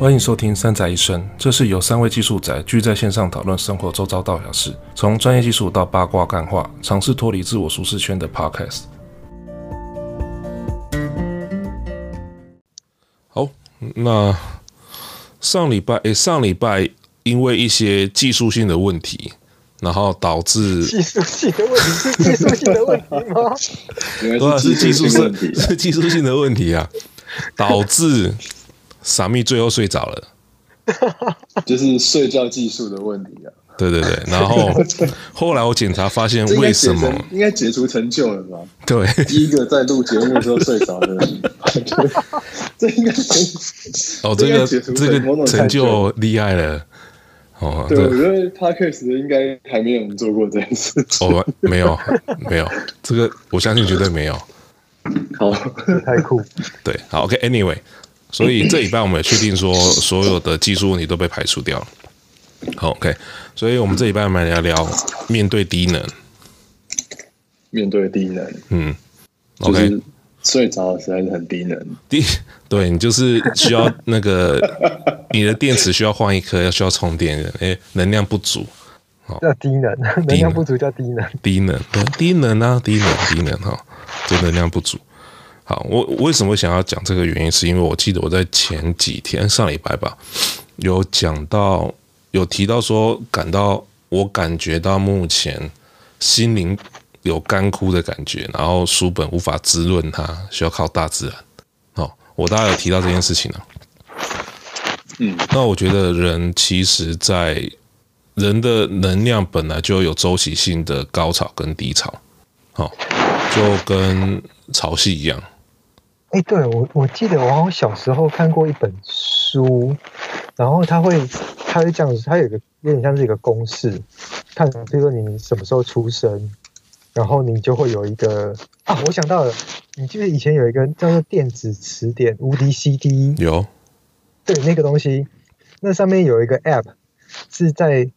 欢迎收听《三宅一生》，这是由三位技术宅聚在线上讨论生活周遭大小事，从专业技术到八卦干话，尝试脱离自我舒适圈的 Podcast。好，那上礼拜诶，上礼拜因为一些技术性的问题，然后导致技术性的问题是技术性的问题吗？对啊，是技术性，是技术性的问题啊，导致。傻咪最后睡着了，就是睡觉技术的问题啊。对对对，然后 后来我检查发现，为什么应该解除成就了吧？对，第一个在录节目的时候睡着的人，这应该哦，这个这个成就厉害了哦。对，我觉得 Podcast 应该还没有人做过这件事情。哦，没有没有，这个我相信绝对没有。好，太酷。对，好，OK，Anyway。所以这礼拜我们也确定说，所有的技术问题都被排除掉了。好，OK。所以我们这礼拜我们来聊聊面对低能。面对低能，嗯，OK。就是睡着实在是很低能。低，对你就是需要那个 你的电池需要换一颗，要需要充电的，哎，能量不足。叫低能，能量不足叫低能。低能，对低能啊，低能，低能哈，就能量不足。好，我为什么想要讲这个原因，是因为我记得我在前几天上礼拜吧，有讲到，有提到说，感到我感觉到目前心灵有干枯的感觉，然后书本无法滋润它，需要靠大自然。哦，我大概有提到这件事情了。嗯，那我觉得人其实，在人的能量本来就有周期性的高潮跟低潮，好，就跟潮汐一样。哎、欸，对我我记得我好像小时候看过一本书，然后他会他会这样子，他有一个有点像是一个公式，看比如说你什么时候出生，然后你就会有一个啊，我想到了，你记得以前有一个叫做电子词典无敌 CD 有，对那个东西，那上面有一个 App 是在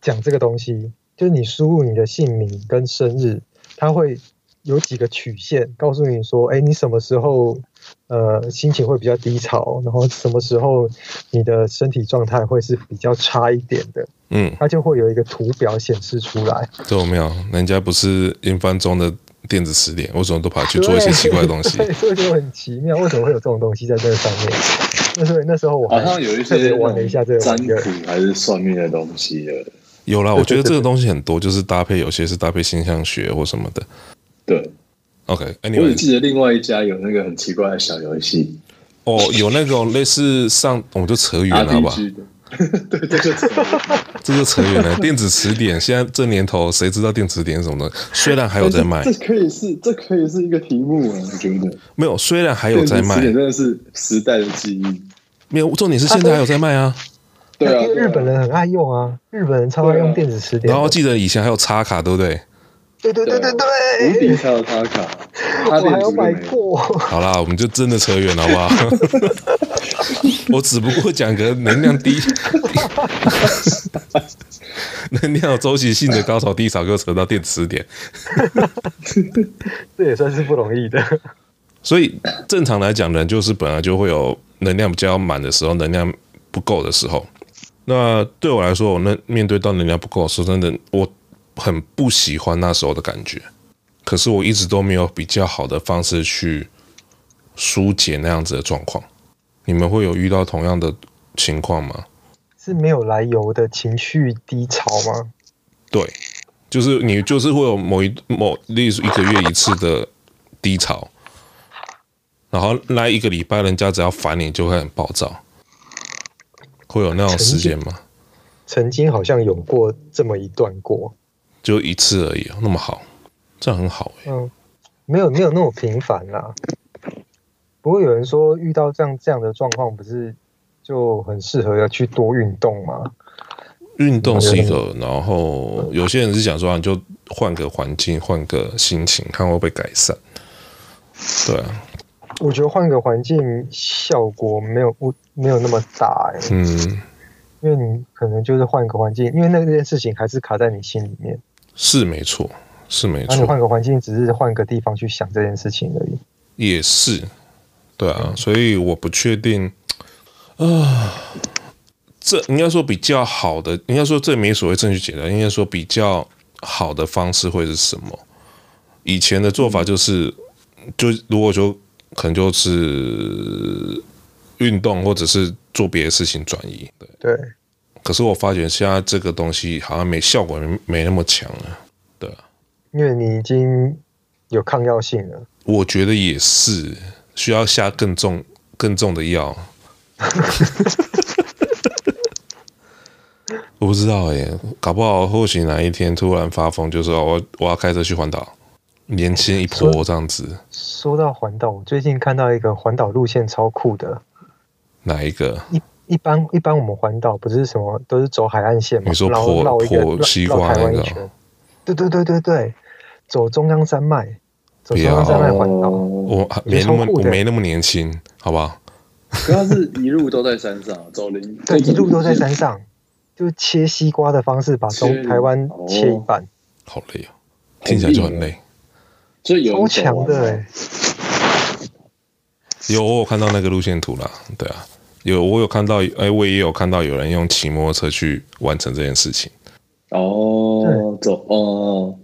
讲这个东西，就是你输入你的姓名跟生日，它会。有几个曲线告诉你说，哎，你什么时候呃心情会比较低潮，然后什么时候你的身体状态会是比较差一点的，嗯，它就会有一个图表显示出来。这我没有，人家不是英翻中的电子词典，为什么都跑去做一些奇怪的东西？对，所以就很奇妙，为什么会有这种东西在这个上面？那时候那时候我好像有一些玩了一下这个占卜还是算命的东西的。有啦，我觉得这个东西很多，就是搭配有些是搭配星象学或什么的。对，OK，Anyway，我只记得另外一家有那个很奇怪的小游戏，哦，有那种类似上，我们就扯远了，好吧？对，这就扯，这就扯远了。电子词典现在这年头，谁知道电子词典是什么的？虽然还有在卖，这可以是，这可以是一个题目啊，我觉得没有。虽然还有在卖，真的是时代的记忆。没有，重点是现在还有在卖啊。对啊，日本人很爱用啊，日本人超爱用电子词典。然后记得以前还有插卡，对不对？对对对对对，无敌才有插卡，我还有买过。好啦，我们就真的扯远了，好不好？我只不过讲个能量低，能量周期性的高潮低潮，又扯到电子词典，这也算是不容易的。所以正常来讲，人就是本来就会有能量比较满的时候，能量不够的时候。那对我来说，我那面对到能量不够的时候，真的我。很不喜欢那时候的感觉，可是我一直都没有比较好的方式去疏解那样子的状况。你们会有遇到同样的情况吗？是没有来由的情绪低潮吗？对，就是你就是会有某一某，例如一个月一次的低潮，然后那一个礼拜，人家只要烦你就会很暴躁，会有那种时间吗？曾经，曾经好像有过这么一段过。就一次而已，那么好，这样很好哎、欸。嗯，没有没有那么频繁啦。不过有人说遇到这样这样的状况，不是就很适合要去多运动吗？运动是一个，然后有些人是想说，你就换个环境，换个心情，看会不会改善。对啊，我觉得换个环境效果没有不没有那么大哎、欸。嗯，因为你可能就是换个环境，因为那件事情还是卡在你心里面。是没错，是没错。那你换个环境，只是换个地方去想这件事情而已。也是，对啊，所以我不确定。啊，这应该说比较好的，应该说这没所谓正确解答，应该说比较好的方式会是什么？以前的做法就是，就如果说可能就是运动或者是做别的事情转移，对。对。可是我发觉现在这个东西好像没效果，没没那么强了，对。因为你已经有抗药性了。我觉得也是，需要下更重、更重的药。我不知道耶，搞不好或许哪一天突然发疯，就说我我要开车去环岛，年轻一波这样子。说，说到环岛，我最近看到一个环岛路线超酷的。哪一个？一一般一般我们环岛不是什么都是走海岸线嘛？你说破破西瓜那个？对对对对对，走中央山脉，走中央山脉环岛。我没那么我没那么年轻，好不好？主要是一路都在山上，走林 对，一路都在山上，就切西瓜的方式把中台湾切一半，好累哦，听起来就很累，超强的哎！有我有看到那个路线图了，对啊，有我有看到，哎，我也有看到有人用骑摩托车去完成这件事情。哦，走哦，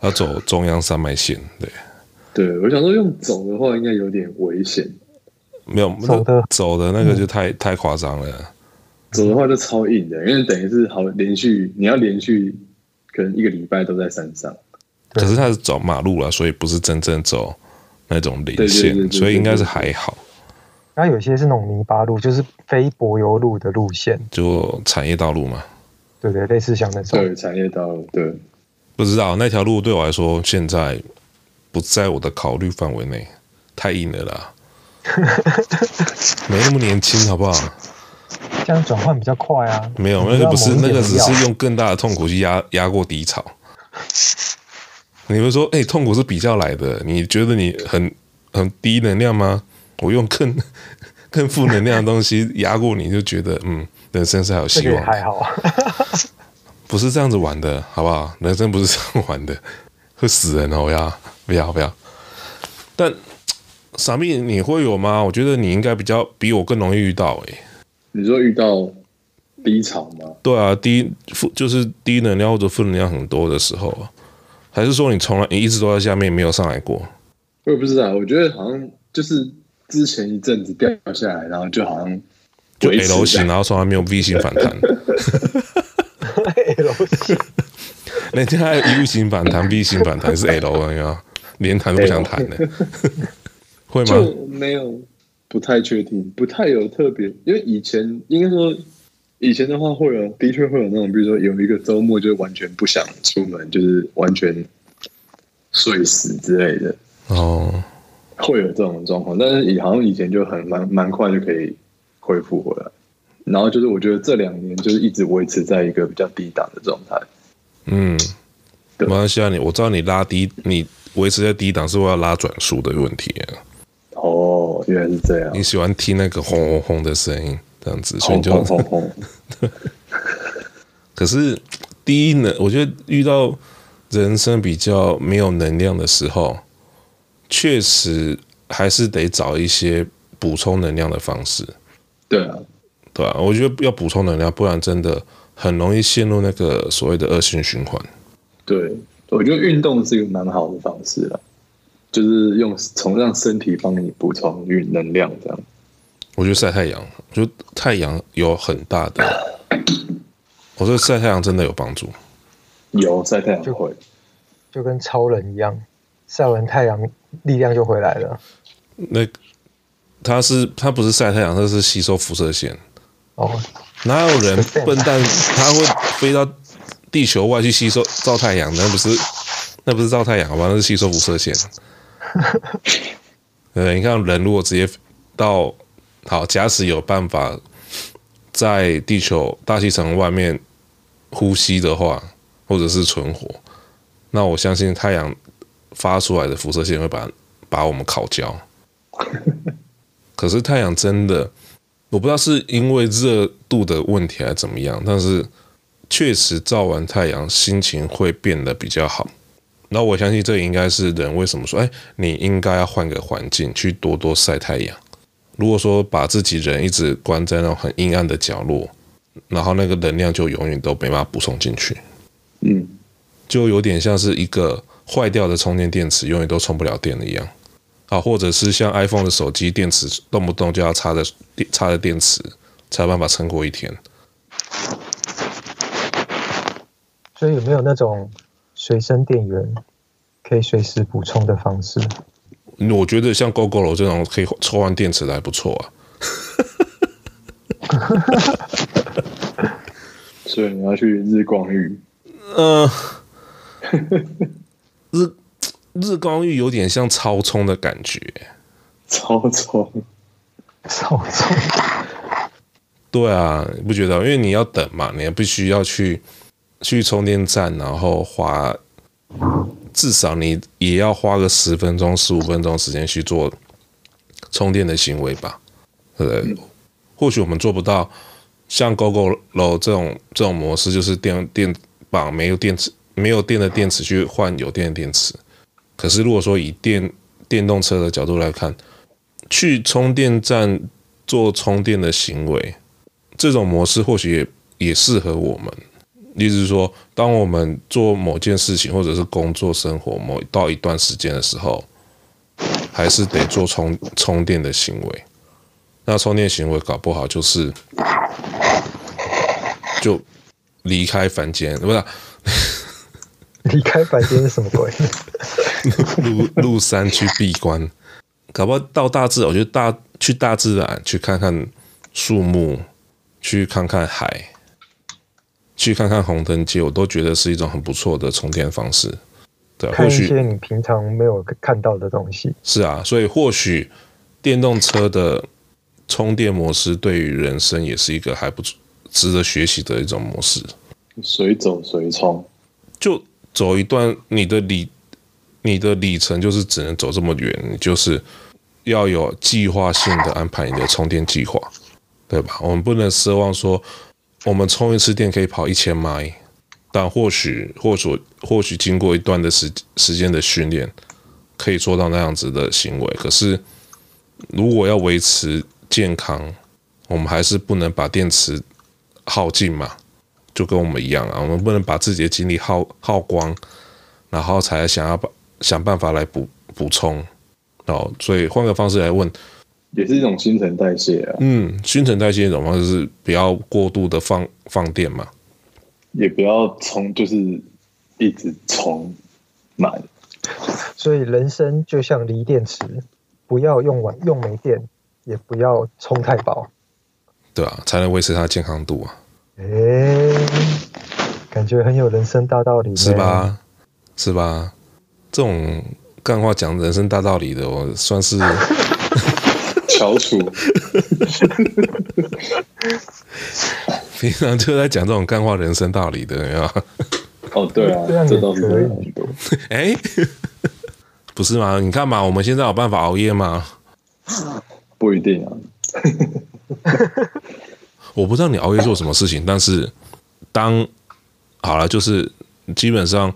要走中央山脉线，对，对我想说用走的话应该有点危险。没有走的。走的那个就太、嗯、太夸张了，走的话就超硬的，因为等于是好连续你要连续可能一个礼拜都在山上，可是他是走马路了，所以不是真正走那种零线，所以应该是还好。它有些是那种泥巴路，就是非柏油路的路线，就产业道路嘛。对对，类似像那种。对，产业道路，对。不知道那条路对我来说现在不在我的考虑范围内，太硬了啦。没那么年轻，好不好？这样转换比较快啊。没有，那个不是，那个只是用更大的痛苦去压压过低潮。你们说，哎、欸，痛苦是比较来的，你觉得你很很低能量吗？我用更 更负能量的东西压过你，就觉得嗯，人生是还有希望。还好啊，不是这样子玩的，好不好？人生不是这样玩的，会死人哦！我要不要不要？但。傻逼，你会有吗？我觉得你应该比较比我更容易遇到诶、欸。你说遇到低潮吗？对啊，低负就是低能量或者负能量很多的时候，还是说你从来你一直都在下面没有上来过？我也不知道，我觉得好像就是之前一阵子掉下来，然后就好像就 L 型，然后从来没有 V 型反弹。L 型，人家还有 U 型反弹、V 型反弹是 L 啊，连弹都不想弹的。会吗？就没有，不太确定，不太有特别。因为以前应该说，以前的话会有，的确会有那种，比如说有一个周末就完全不想出门，就是完全睡死之类的。哦，会有这种状况，但是以好像以前就很蛮蛮快就可以恢复回来。然后就是我觉得这两年就是一直维持在一个比较低档的状态。嗯，没关系啊，你我知道你拉低，你维持在低档是为了拉转速的问题啊。哦，原来是这样。你喜欢听那个轰轰轰的声音，这样子，所以你就轰轰轰。可是低能，我觉得遇到人生比较没有能量的时候，确实还是得找一些补充能量的方式。对啊，对啊，我觉得要补充能量，不然真的很容易陷入那个所谓的恶性循环。对，我觉得运动是一个蛮好的方式了。就是用从让身体帮你补充运能量，这样。我觉得晒太阳，就太阳有很大的。我说晒太阳真的有帮助。有晒太阳会，就跟超人一样，晒完太阳力量就回来了。那它是它不是晒太阳，它是吸收辐射线。哦，哪有人 笨蛋他会飞到地球外去吸收照太阳？那不是那不是照太阳，好吧？那是吸收辐射线。对，你看人如果直接到好，假使有办法在地球大气层外面呼吸的话，或者是存活，那我相信太阳发出来的辐射线会把把我们烤焦。可是太阳真的，我不知道是因为热度的问题还是怎么样，但是确实照完太阳心情会变得比较好。那我相信这应该是人为什么说，哎，你应该要换个环境去多多晒太阳。如果说把自己人一直关在那种很阴暗的角落，然后那个能量就永远都没办法补充进去。嗯，就有点像是一个坏掉的充电电池，永远都充不了电的一样。啊，或者是像 iPhone 的手机电池，动不动就要插着电插着电池，才有办法撑过一天。所以有没有那种随身电源可以随时补充的方式？我觉得像 Gogoro 这种可以抽换电池的还不错啊。所以你要去日光浴？嗯呃，日日光浴有点像超充的感觉。超充，超充。对啊，你不觉得？因为你要等嘛，你也必须要去。去充电站，然后花至少你也要花个十分钟、十五分钟时间去做充电的行为吧？对不对？或许我们做不到像 Gogoro 这种这种模式，就是电电绑没有电池、没有电的电池去换有电的电池。可是如果说以电电动车的角度来看，去充电站做充电的行为，这种模式或许也也适合我们。意思是说，当我们做某件事情，或者是工作、生活某到一段时间的时候，还是得做充充电的行为。那充电行为搞不好就是就离开凡间，不是？离开白天是什么鬼？入入山去闭关，搞不好到大自然，我觉得大去大自然去看看树木，去看看海。去看看红灯街，我都觉得是一种很不错的充电方式。对，看一些你平常没有看到的东西。是啊，所以或许电动车的充电模式对于人生也是一个还不值得学习的一种模式。随走随充，就走一段你的里你的里程，就是只能走这么远，你就是要有计划性的安排你的充电计划，对吧？我们不能奢望说。我们充一次电可以跑一千迈，但或许、或许、或许经过一段的时时间的训练，可以做到那样子的行为。可是，如果要维持健康，我们还是不能把电池耗尽嘛，就跟我们一样啊，我们不能把自己的精力耗耗光，然后才想要把想办法来补补充。哦，所以换个方式来问。也是一种新陈代谢啊。嗯，新陈代谢一种方式是不要过度的放放电嘛，也不要充，就是一直充满。所以人生就像锂电池，不要用完用没电，也不要充太饱，对啊，才能维持它的健康度啊。哎、欸，感觉很有人生大道理，是吧？是吧？这种干话讲人生大道理的，我算是。翘楚，平常就在讲这种干话、人生道理的，有没有？哦，对啊，这倒是很多。哎，不是吗？你看嘛，我们现在有办法熬夜吗？不一定啊。我不知道你熬夜做什么事情，但是当好了，就是基本上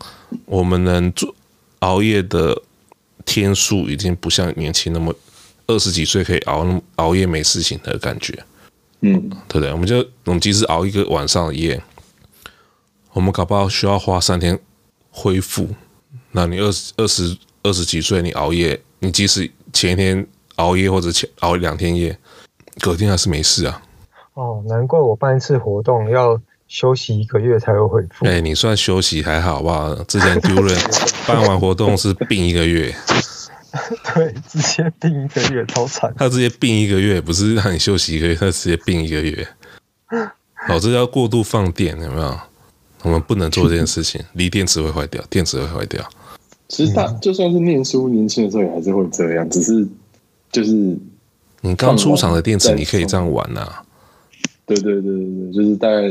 我们能做熬夜的天数，已经不像年轻那么。二十几岁可以熬那么熬夜没事情的感觉，嗯，对不对？我们就我们即使熬一个晚上的夜，我们搞不好需要花三天恢复。那你二十二十二十几岁，你熬夜，你即使前一天熬夜或者前熬两天夜，隔天还是没事啊。哦，难怪我办一次活动要休息一个月才会恢复。哎，你算休息还好吧？之前丢人 办完活动是病一个月。对，直接病一个月，超惨。他直接病一个月，不是让你休息一个月，他直接病一个月。老子要过度放电，有没有？我们不能做这件事情，锂电池会坏掉，电池会坏掉。其实大就算是念书，年轻的时候也还是会这样，只是就是你刚出厂的电池，你可以这样玩呐、啊。对对对对对，就是大概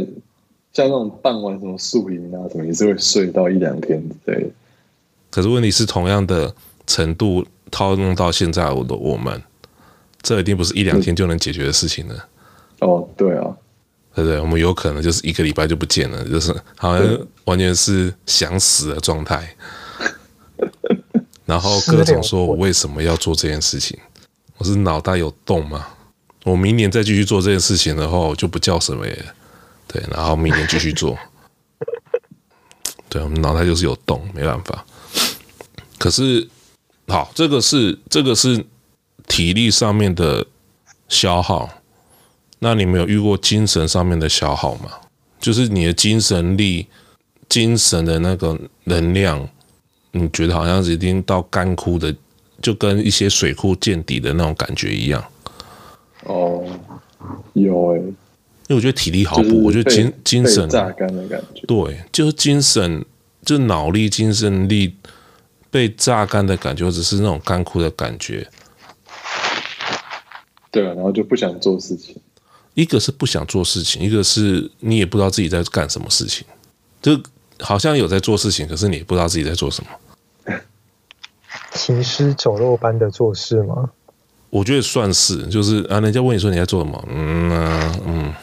像那种办完什么宿营啊什么，也是会睡到一两天之类的。可是问题是同样的。程度套用到现在，我的我们，这一定不是一两天就能解决的事情了。哦，对啊，对不对？我们有可能就是一个礼拜就不见了，就是好像完全是想死的状态。然后各种说我为什么要做这件事情？我是脑袋有洞吗？我明年再继续做这件事情的话，我就不叫什么耶。对，然后明年继续做。对，我们脑袋就是有洞，没办法。可是，好，这个是这个是体力上面的消耗。那你没有遇过精神上面的消耗吗？就是你的精神力、精神的那个能量，你觉得好像是已经到干枯的，就跟一些水库见底的那种感觉一样。哦，有诶、欸，因为我觉得体力好补，我觉得精精神榨干的感觉，对，就是精神，就脑力、精神力被榨干的感觉，或者是那种干枯的感觉。对啊，然后就不想做事情。一个是不想做事情，一个是你也不知道自己在干什么事情，就好像有在做事情，可是你也不知道自己在做什么。行尸走肉般的做事吗？我觉得算是，就是啊，人家问你说你在做什么，嗯、啊、嗯，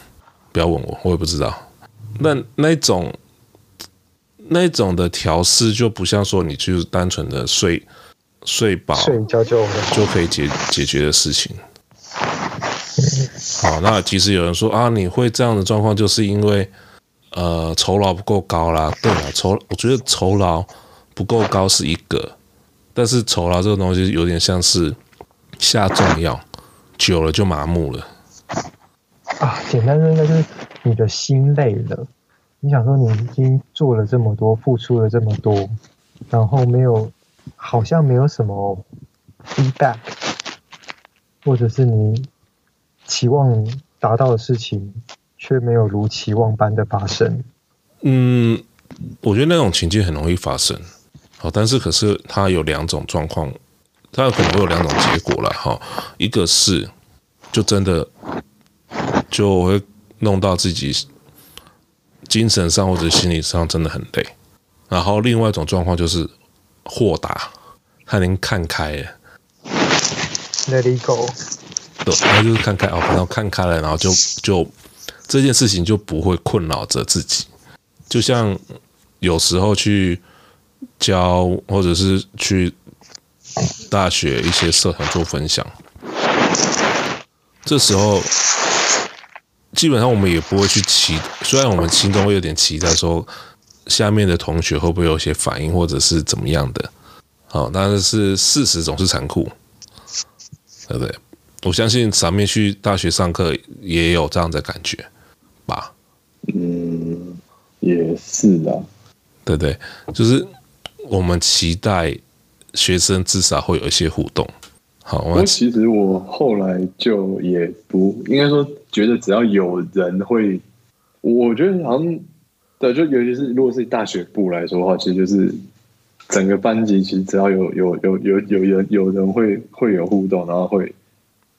不要问我，我也不知道。那那种那种的调试就不像说你就是单纯的睡睡饱睡觉就就可以解解决的事情。好，那其实有人说啊，你会这样的状况，就是因为呃酬劳不够高啦。对啊，酬我觉得酬劳不够高是一个，但是酬劳这个东西有点像是下重药，久了就麻木了。啊，简单说应该就是你的心累了。你想说你已经做了这么多，付出了这么多，然后没有，好像没有什么 feedback，或者是你。期望达到的事情，却没有如期望般的发生。嗯，我觉得那种情境很容易发生。好，但是可是它有两种状况，它有可能会有两种结果了哈。一个是就真的就会弄到自己精神上或者心理上真的很累。然后另外一种状况就是豁达，他已经看开了。Let it go。对，他就是看开哦，然后看开了，然后就就这件事情就不会困扰着自己。就像有时候去教，或者是去大学一些社团做分享，这时候基本上我们也不会去期，虽然我们心中会有点期待，说下面的同学会不会有些反应，或者是怎么样的。好，但是事实总是残酷，对不对？我相信上面去大学上课也有这样的感觉吧？嗯，也是的，对对，就是我们期待学生至少会有一些互动。好，我其实我后来就也不应该说觉得只要有人会，我觉得好像对，就尤其是如果是大学部来说的话，其实就是整个班级其实只要有有有有有人有人会会有互动，然后会。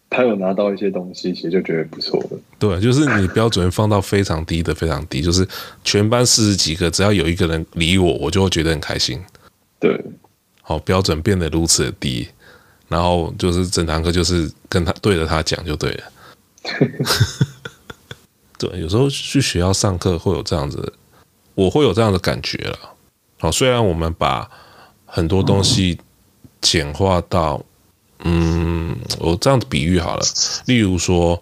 他有拿到一些东西，其实就觉得不错的。对，就是你标准放到非常低的，非常低，就是全班四十几个，只要有一个人理我，我就会觉得很开心。对，好，标准变得如此的低，然后就是整堂课就是跟他对着他讲就对了。对，有时候去学校上课会有这样子，我会有这样的感觉了。好，虽然我们把很多东西简化到。嗯，我这样子比喻好了，例如说，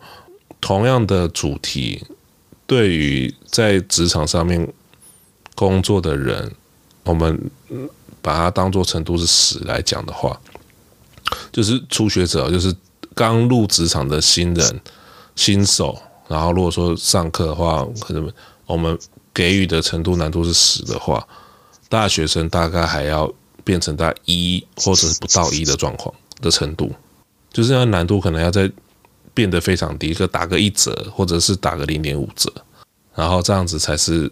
同样的主题，对于在职场上面工作的人，我们把它当做程度是十来讲的话，就是初学者，就是刚入职场的新人、新手，然后如果说上课的话，可能我们给予的程度难度是十的话，大学生大概还要变成大一或者是不到一的状况。的程度，就是那难度可能要在变得非常低，个打个一折，或者是打个零点五折，然后这样子才是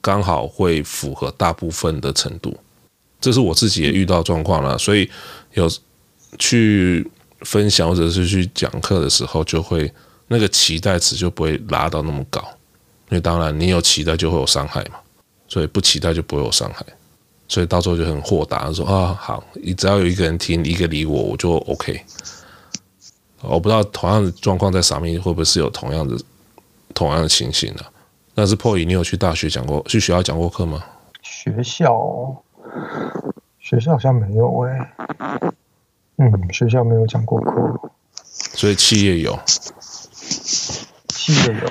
刚好会符合大部分的程度。这是我自己也遇到状况了，所以有去分享或者是去讲课的时候，就会那个期待值就不会拉到那么高，因为当然你有期待就会有伤害嘛，所以不期待就不会有伤害。所以到时候就很豁达，说啊好，你只要有一个人听，一个理我，我就 OK。我不知道同样的状况在上面会不会是有同样的同样的情形呢？但是破译，你有去大学讲过，去学校讲过课吗？学校，学校好像没有哎、欸。嗯，学校没有讲过课。所以企业有。企业有。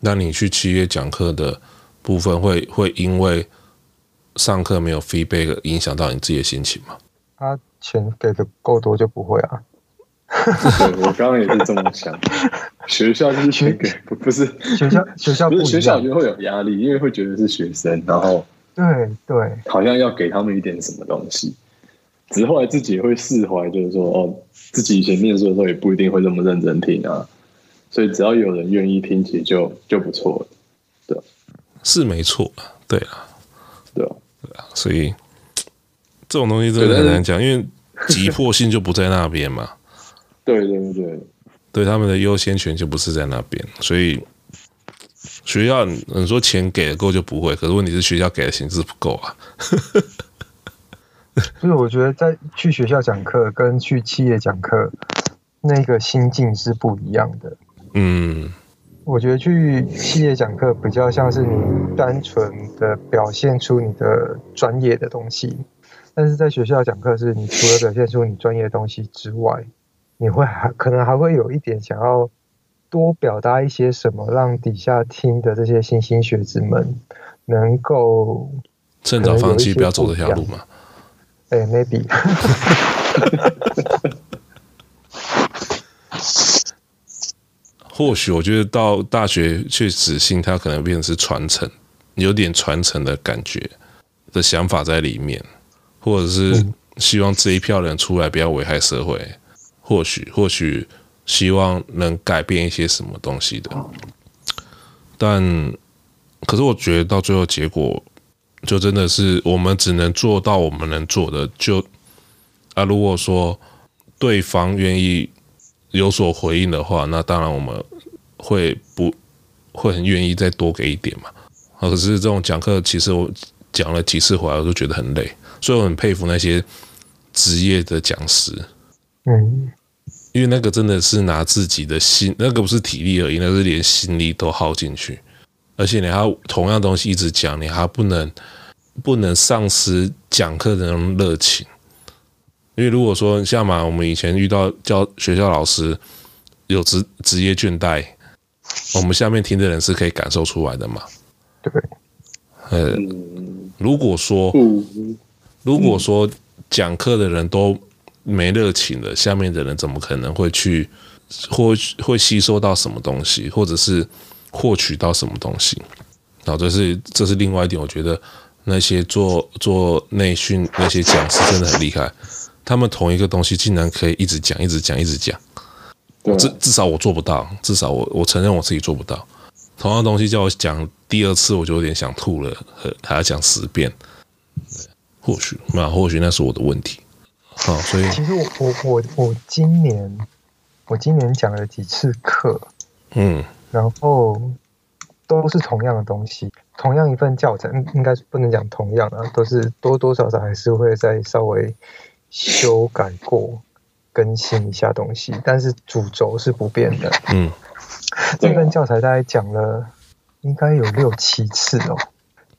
那你去企业讲课的部分会，会会因为上课没有 feedback 影响到你自己的心情吗？他、啊、钱给的够多就不会啊。对，我刚刚也是这么想。学校就是钱给，不不是 学校学校不不是学校，就会有压力，因为会觉得是学生，然后对对，好像要给他们一点什么东西。只是后来自己也会释怀，就是说哦，自己以前念书的时候也不一定会这么认真听啊。所以只要有人愿意听，其实就就不错了。对，是没错，对啊，对啊，对啊。所以这种东西真的很难讲，因为急迫性就不在那边嘛。对 对对，对他们的优先权就不是在那边，所以学校你说钱给的够就不会，可是问题是学校给的薪资不够啊。就是我觉得在去学校讲课跟去企业讲课，那个心境是不一样的。嗯，我觉得去企业讲课比较像是你单纯的表现出你的专业的东西，但是在学校讲课是你除了表现出你专业的东西之外，你会还可能还会有一点想要多表达一些什么，让底下听的这些新兴学子们能够趁早放弃，不要走这条路嘛。哎，maybe。或许我觉得到大学去执行，它可能变成是传承，有点传承的感觉的想法在里面，或者是希望这一票人出来不要危害社会，或许或许希望能改变一些什么东西的，但可是我觉得到最后结果，就真的是我们只能做到我们能做的，就啊，如果说对方愿意。有所回应的话，那当然我们会不会很愿意再多给一点嘛？啊可是这种讲课，其实我讲了几次回来，我都觉得很累，所以我很佩服那些职业的讲师。嗯，因为那个真的是拿自己的心，那个不是体力而已，那是连心力都耗进去，而且你还要同样东西一直讲，你还不能不能丧失讲课的那种热情。因为如果说像嘛，我们以前遇到教学校老师有职职业倦怠，我们下面听的人是可以感受出来的嘛？对。呃，如果说如果说讲课的人都没热情了，下面的人怎么可能会去或会吸收到什么东西，或者是获取到什么东西？然后这是这是另外一点，我觉得那些做做内训那些讲师真的很厉害。他们同一个东西竟然可以一直讲，一直讲，一直讲。至至少我做不到，至少我我承认我自己做不到。同样东西叫我讲第二次，我就有点想吐了，还要讲十遍。或许那或许那是我的问题。好，所以其实我我我我今年我今年讲了几次课，嗯，然后都是同样的东西，同样一份教材，应该是不能讲同样啊，都是多多少少还是会再稍微。修改过、更新一下东西，但是主轴是不变的。嗯，这份教材大概讲了应该有六七次哦。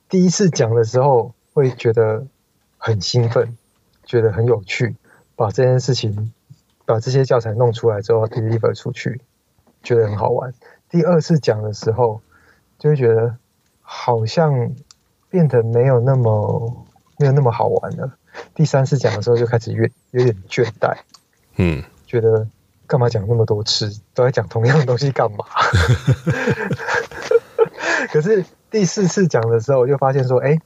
第一次讲的时候会觉得很兴奋，觉得很有趣，把这件事情、把这些教材弄出来之后 deliver 出去，觉得很好玩。第二次讲的时候，就会觉得好像变得没有那么没有那么好玩了。第三次讲的时候就开始越有点倦怠，嗯，觉得干嘛讲那么多次，都在讲同样的东西干嘛？可是第四次讲的时候，我就发现说，哎，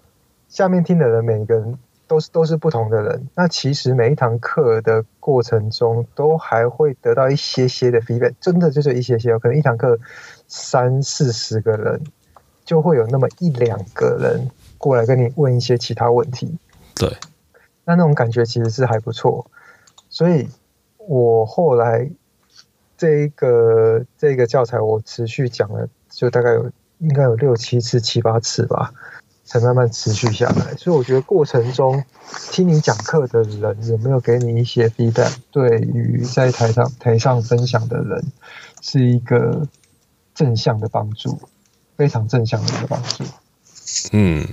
下面听的人每一个人都是都是不同的人，那其实每一堂课的过程中，都还会得到一些些的 feedback，真的就是一些些，可能一堂课三四十个人，就会有那么一两个人过来跟你问一些其他问题，对。那那种感觉其实是还不错，所以我后来这一个这个教材我持续讲了，就大概有应该有六七次、七八次吧，才慢慢持续下来。所以我觉得过程中听你讲课的人有没有给你一些 feedback，对于在台上台上分享的人是一个正向的帮助，非常正向的一个帮助。嗯，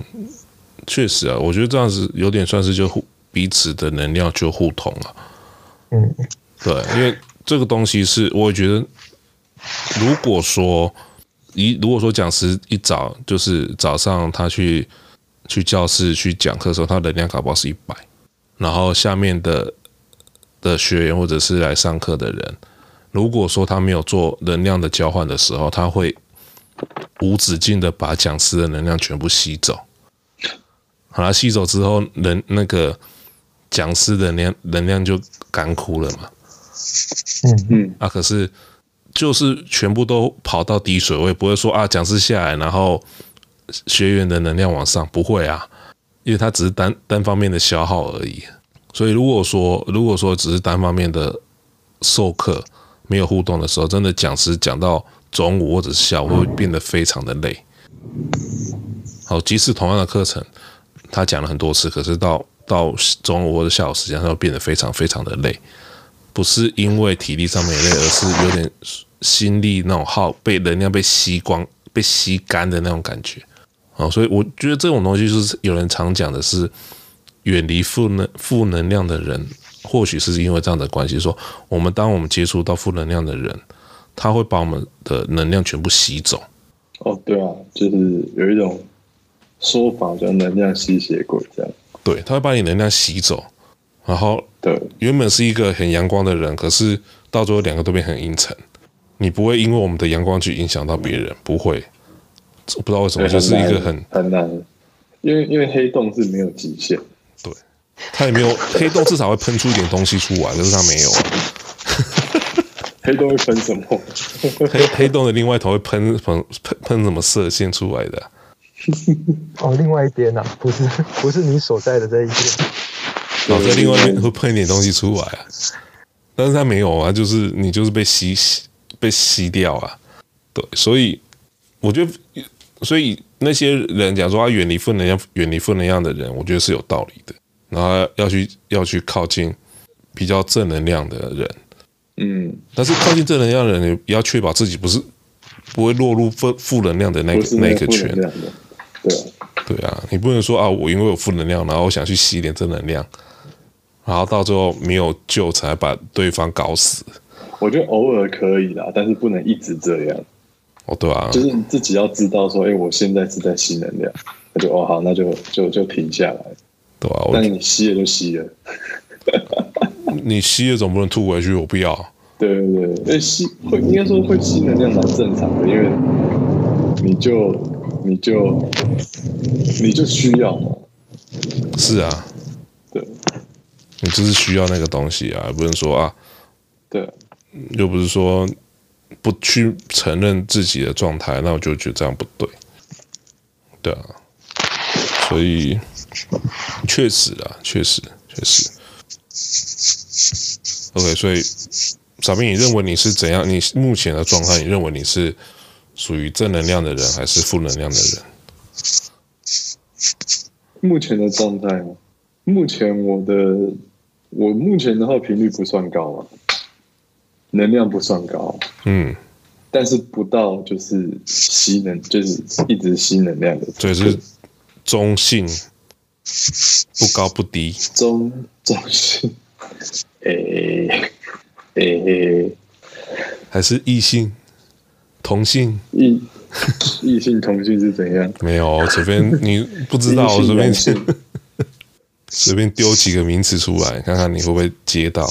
确实啊，我觉得这样子有点算是就互。彼此的能量就互通了，嗯，对，因为这个东西是，我觉得如果说一如果说讲师一早就是早上他去去教室去讲课的时候，他能量搞不好是一百，然后下面的的学员或者是来上课的人，如果说他没有做能量的交换的时候，他会无止境的把讲师的能量全部吸走。好了，吸走之后，人那个讲师的能量能量就干枯了嘛。嗯嗯啊，可是就是全部都跑到低水位，不会说啊，讲师下来，然后学员的能量往上，不会啊，因为它只是单单方面的消耗而已。所以如果说如果说只是单方面的授课，没有互动的时候，真的讲师讲到中午或者是下午会变得非常的累。好，即使同样的课程，他讲了很多次，可是到到中午或者下午时间，他会变得非常非常的累。不是因为体力上面累，而是有点心力那种耗，被能量被吸光、被吸干的那种感觉。啊，所以我觉得这种东西就是有人常讲的是，远离负能负能量的人，或许是因为这样的关系，说我们当我们接触到负能量的人，他会把我们的能量全部吸走。哦，对啊，就是有一种说法叫能量吸血鬼这样。对，他会把你能量吸走。然后，对，原本是一个很阳光的人，可是到最后两个都变很阴沉。你不会因为我们的阳光去影响到别人，不会。我不知道为什么，就是一个很很难，因为因为黑洞是没有极限。对，它也没有 黑洞，至少会喷出一点东西出来，可是它没有。黑洞会喷什么？黑黑洞的另外一头会喷喷喷喷什么射线出来的？哦，另外一边啊，不是不是你所在的这一边。然后在另外一边会喷一点东西出来啊，但是它没有啊，就是你就是被吸吸被吸掉啊，对，所以我觉得，所以那些人讲说他远离负能量，远离负能量的人，我觉得是有道理的。然后要去要去靠近比较正能量的人，嗯，但是靠近正能量的人，也要确保自己不是不会落入负负能量的那个那，那个圈，对对啊，你不能说啊，我因为有负能量，然后我想去吸一点正能量。然后到最后没有救，才把对方搞死。我觉得偶尔可以啦，但是不能一直这样。哦，对啊，就是自己要知道说，哎，我现在是在吸能量，那就哦好，那就就就停下来。对啊，但你吸了就吸了，你吸了总不能吐回去，我不要。对对对，因为吸会应该说会吸能量蛮正常的，因为你就你就你就需要嘛。是啊。你就是需要那个东西啊，不能说啊，对，又不是说不去承认自己的状态，那我就觉得这样不对，对啊，所以确实啊，确实确实，OK，所以小兵，你认为你是怎样？你目前的状态，你认为你是属于正能量的人，还是负能量的人？目前的状态，目前我的。我目前的话频率不算高啊，能量不算高，嗯，但是不到就是吸能，就是一直吸能量的，所以是中性，不高不低，中中性，诶诶，还是异性，同性，异异性同性是怎样？没有，随便你不知道，我随便。随便丢几个名词出来，看看你会不会接到。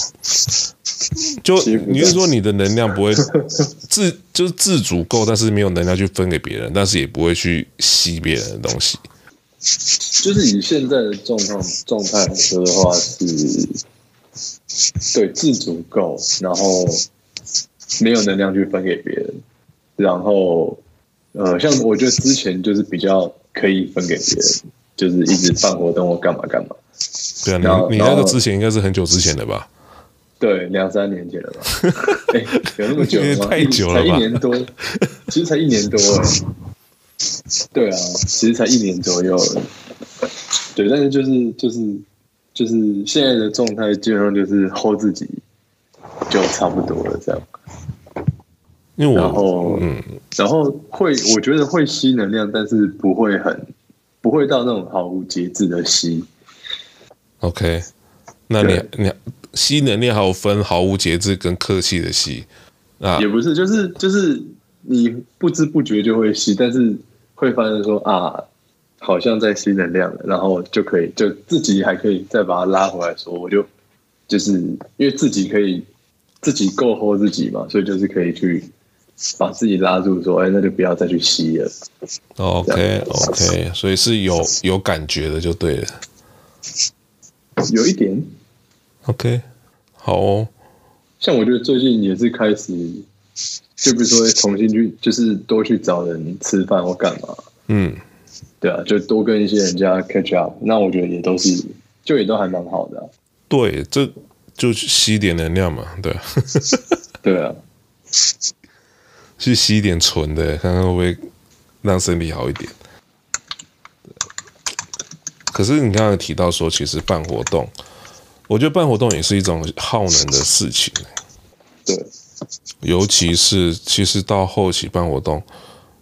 就你是说你的能量不会 自就是自足够，但是没有能量去分给别人，但是也不会去吸别人的东西。就是以现在的状况状态来说的话，是对自足够，然后没有能量去分给别人。然后呃，像我觉得之前就是比较可以分给别人，就是一直办活动或干嘛干嘛。对啊，你你那个之前应该是很久之前的吧？对，两三年前了吧？哎、欸，有那么久吗？太久了吧？才一年多，其实才一年多。对啊，其实才一年左右。对，但是就是就是就是现在的状态，基本上就是 hold 自己就差不多了，这样。因为我然后嗯，然后会，我觉得会吸能量，但是不会很不会到那种毫无节制的吸。OK，那你你吸能量还有分毫无节制跟客气的吸，啊，也不是，就是就是你不知不觉就会吸，但是会发现说啊，好像在吸能量了，然后就可以就自己还可以再把它拉回来说，我就就是因为自己可以自己够 hold 自己嘛，所以就是可以去把自己拉住，说哎，那就不要再去吸了。OK OK，所以是有有感觉的就对了，有一点 OK，好哦。像我觉得最近也是开始，就比如说重新去，就是多去找人吃饭或干嘛，嗯，对啊，就多跟一些人家 catch up，那我觉得也都是，就也都还蛮好的啊。对，这就吸点能量嘛，对，对啊，去吸一点纯的，看看会不会让身体好一点。可是你刚刚提到说，其实办活动。我觉得办活动也是一种耗能的事情，对，尤其是其实到后期办活动，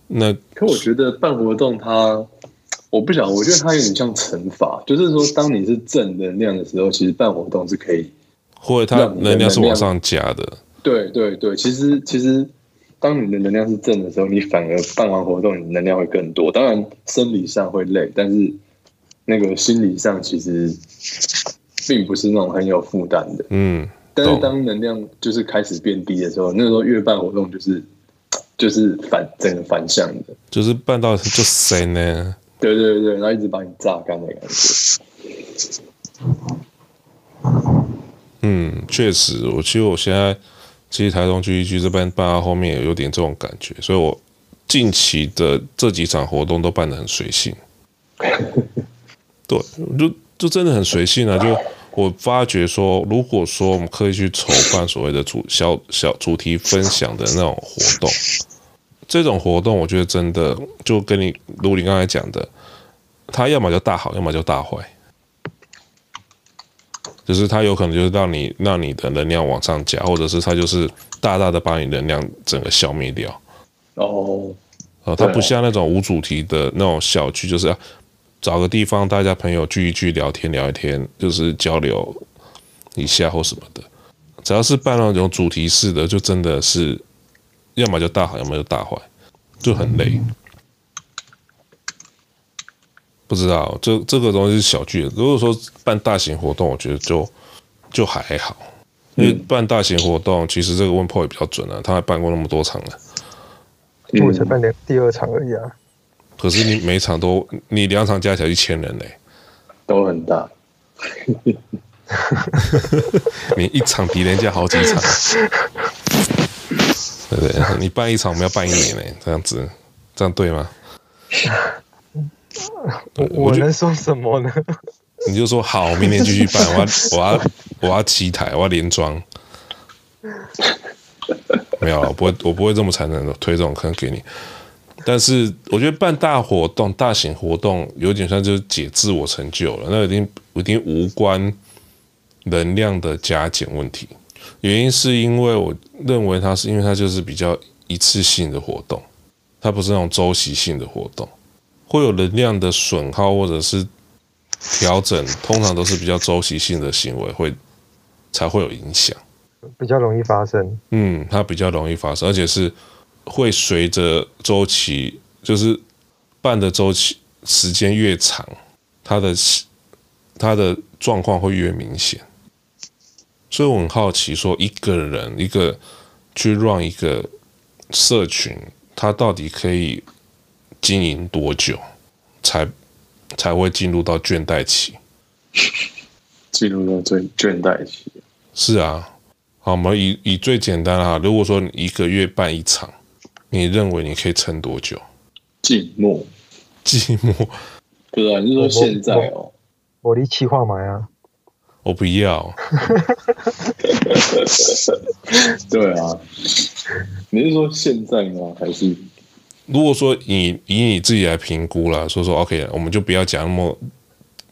那可我觉得办活动它，我不想，我觉得它有点像惩罚，就是说，当你是正能量的时候，其实办活动是可以，或者它能量是往上加的。对对对，其实其实当你的能量是正的时候，你反而办完活动，你能量会更多。当然生理上会累，但是那个心理上其实。并不是那种很有负担的，嗯，但是当能量就是开始变低的时候，那时候月办活动就是就是反整个反向的，就是办到就谁呢？对对对，然后一直把你榨干的感觉。嗯，确实，我其实我现在其实台中区一区这边办到后面也有点这种感觉，所以我近期的这几场活动都办得很随性。对，就就真的很随性啊，就。我发觉说，如果说我们可以去筹办所谓的主小小主题分享的那种活动，这种活动我觉得真的就跟你如你刚才讲的，它要么就大好，要么就大坏，就是它有可能就是让你让你的能量往上加，或者是它就是大大的把你能量整个消灭掉。哦，哦，它不像那种无主题的那种小区，就是。找个地方，大家朋友聚一聚，聊天聊一天，就是交流一下或什么的。只要是办那种主题式的，就真的是要么就大好，要么就大坏，就很累。不知道这这个东西是小聚。如果说办大型活动，我觉得就就还好，因为办大型活动，其实这个问 Paul 也比较准啊，他还办过那么多场了。我才办的第二场而已啊。可是你每场都，你两场加起来一千人嘞，都很大。你一场比人家好几场，对不对？你办一场，我们要办一年嘞，这样子，这样对吗？我我能说什么呢？你就说好，明年继续办。我要我要我要七台，我要连装。没有，我不会，我不会这么残忍的推这种坑给你。但是我觉得办大活动、大型活动有点像就是解自我成就了，那已经已经无关能量的加减问题。原因是因为我认为它是因为它就是比较一次性的活动，它不是那种周期性的活动，会有能量的损耗或者是调整，通常都是比较周期性的行为会才会有影响，比较容易发生。嗯，它比较容易发生，而且是。会随着周期，就是办的周期时间越长，它的它的状况会越明显。所以我很好奇，说一个人一个去 run 一个社群，他到底可以经营多久，才才会进入到倦怠期？进入到最倦怠期？是啊，好，我们以以最简单啊，如果说你一个月办一场。你认为你可以撑多久？寂寞，寂寞。对啊，你是说现在哦？我离气化埋啊！我不要。对啊，你是说现在吗？还是如果说以以你自己来评估了，说说 OK，我们就不要讲那么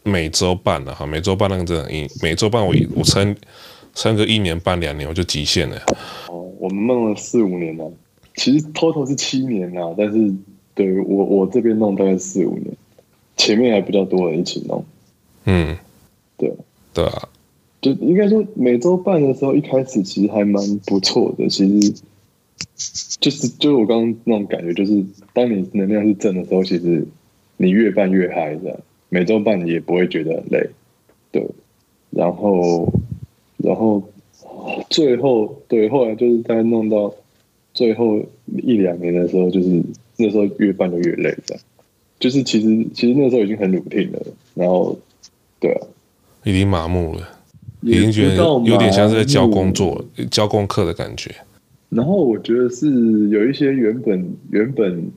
每周半了哈，每周半那个真的，你每周半我我撑撑个一年半两年我就极限了。哦，我们弄了四五年了。其实 total 是七年呐，但是对我我这边弄大概四五年，前面还比较多人一起弄。嗯，对对啊，就应该说每周办的时候，一开始其实还蛮不错的。其实就是就是我刚刚那种感觉，就是当你能量是正的时候，其实你越办越嗨，这样每周办也不会觉得很累，对。然后，然后最后对，后来就是在弄到最后一两年的时候，就是那时候越办就越累，这样。就是其实其实那时候已经很 routine 了，然后对啊，已经麻木了，已经觉得有点像是在教工作、教功课的感觉。然后我觉得是有一些原本原本，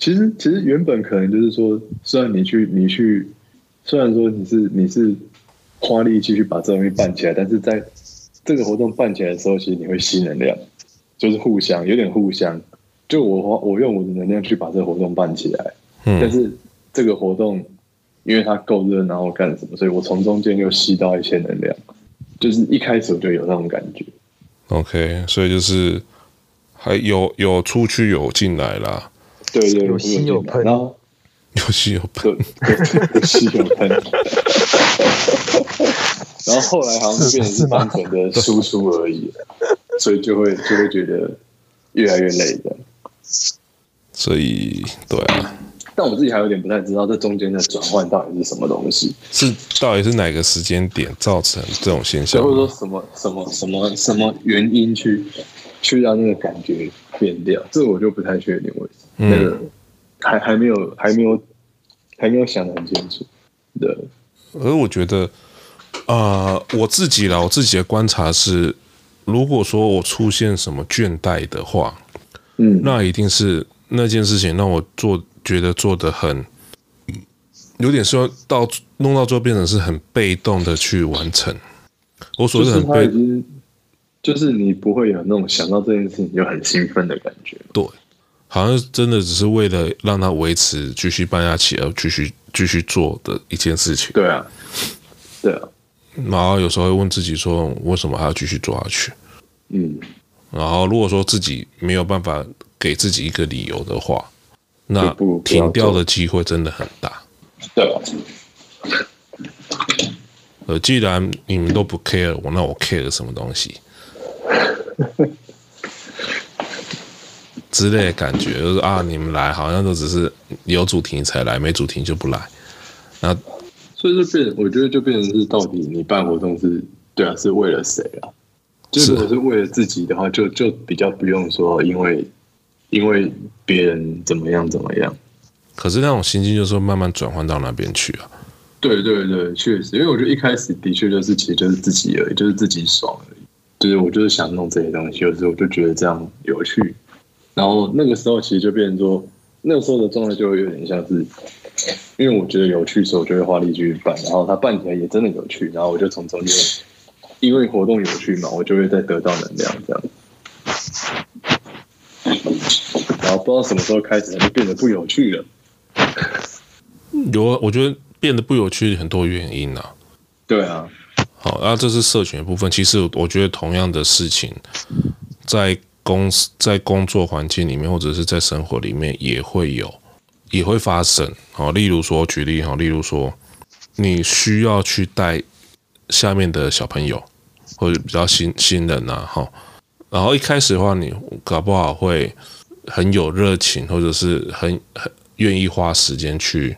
其实其实原本可能就是说，虽然你去你去，虽然说你是你是花力气去把这东西办起来，但是在这个活动办起来的时候，其实你会吸能量，就是互相有点互相。就我我用我的能量去把这个活动办起来，嗯，但是这个活动因为它够热，然后干什么，所以我从中间又吸到一些能量，就是一开始我就有那种感觉。OK，所以就是还有有出去有进来啦，对对，有吸 有喷，然后有吸有喷，有吸有喷，然后后来好像就变成是单纯的输出而已，所以就会就会觉得越来越累的，所以对啊。但我自己还有点不太知道，这中间的转换到底是什么东西？是到底是哪个时间点造成这种现象？或者说什么什么什么什么原因去去让那个感觉变掉？这我就不太确定为什么。嗯、那个还还没有还没有还没有想得很清楚。对。而我觉得，啊、呃，我自己啦，我自己的观察是，如果说我出现什么倦怠的话，嗯，那一定是那件事情让我做。觉得做的很，有点说到弄到最后变成是很被动的去完成。我说的很被动，就是你不会有那种想到这件事情就很兴奋的感觉。对，好像真的只是为了让他维持继续办下去而继续继续做的一件事情。对啊，对啊。然后有时候会问自己说，为什么还要继续做下去？嗯。然后如果说自己没有办法给自己一个理由的话。那停掉的机会真的很大，对吧？呃，既然你们都不 care 我，那我 care 什么东西？之类的感觉就是啊，你们来好像都只是有主题才来，没主题就不来。那所以就变，我觉得就变成是到底你办活动是对啊，是为了谁啊？就是如果是为了自己的话，就就比较不用说因为。因为别人怎么样怎么样，可是那种心境就是慢慢转换到那边去啊。对对对，确实，因为我觉得一开始的确就是，其实就是自己而已，就是自己爽而已。就是我就是想弄这些东西，有时候我就觉得这样有趣。然后那个时候其实就变成说，那个时候的状态就会有点像是，因为我觉得有趣，所以我就会花力去办。然后他办起来也真的有趣，然后我就从中间，因为活动有趣嘛，我就会再得到能量，这样。然后不知道什么时候开始，它就变得不有趣了。有，我觉得变得不有趣很多原因啊。对啊，好，然后这是社群的部分。其实我觉得同样的事情，在公司、在工作环境里面，或者是在生活里面，也会有，也会发生。好，例如说举例哈，例如说你需要去带下面的小朋友，或者比较新新人呐，哈。然后一开始的话，你搞不好会。很有热情，或者是很很愿意花时间去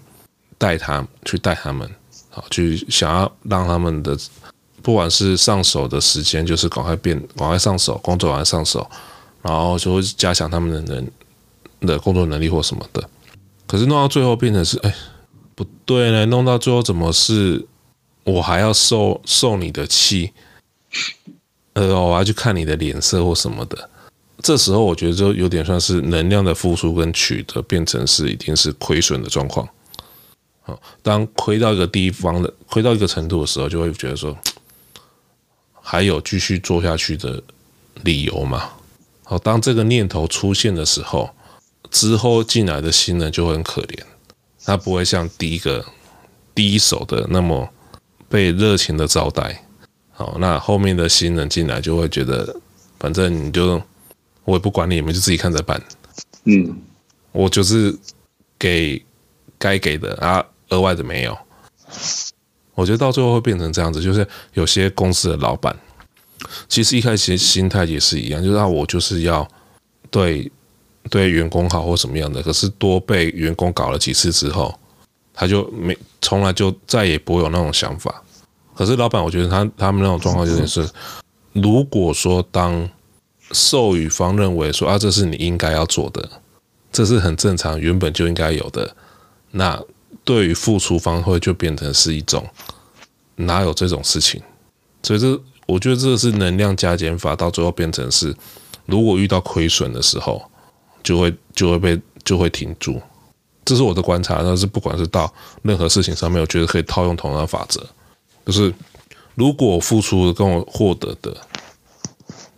带他，去带他们，好，去想要让他们的不管是上手的时间，就是赶快变，赶快上手，工作赶快上手，然后就会加强他们的人的工作能力或什么的。可是弄到最后变成是，哎，不对呢，弄到最后怎么是我还要受受你的气？呃，我要去看你的脸色或什么的。这时候我觉得就有点算是能量的付出跟取得变成是一定是亏损的状况。好，当亏到一个地方的亏到一个程度的时候，就会觉得说还有继续做下去的理由嘛？好，当这个念头出现的时候，之后进来的新人就很可怜，他不会像第一个第一手的那么被热情的招待。好，那后面的新人进来就会觉得，反正你就。我也不管你，你们就自己看着办。嗯，我就是给该给的啊，额外的没有。我觉得到最后会变成这样子，就是有些公司的老板，其实一开始心态也是一样，就是啊，我就是要对对员工好或什么样的，可是多被员工搞了几次之后，他就没从来就再也不会有那种想法。可是老板，我觉得他他们那种状况就是，如果说当授予方认为说啊，这是你应该要做的，这是很正常，原本就应该有的，那对于付出方会就变成是一种哪有这种事情？所以这我觉得这是能量加减法，到最后变成是，如果遇到亏损的时候，就会就会被就会停住。这是我的观察，但是不管是到任何事情上面，我觉得可以套用同样的法则。就是，如果付出跟我获得的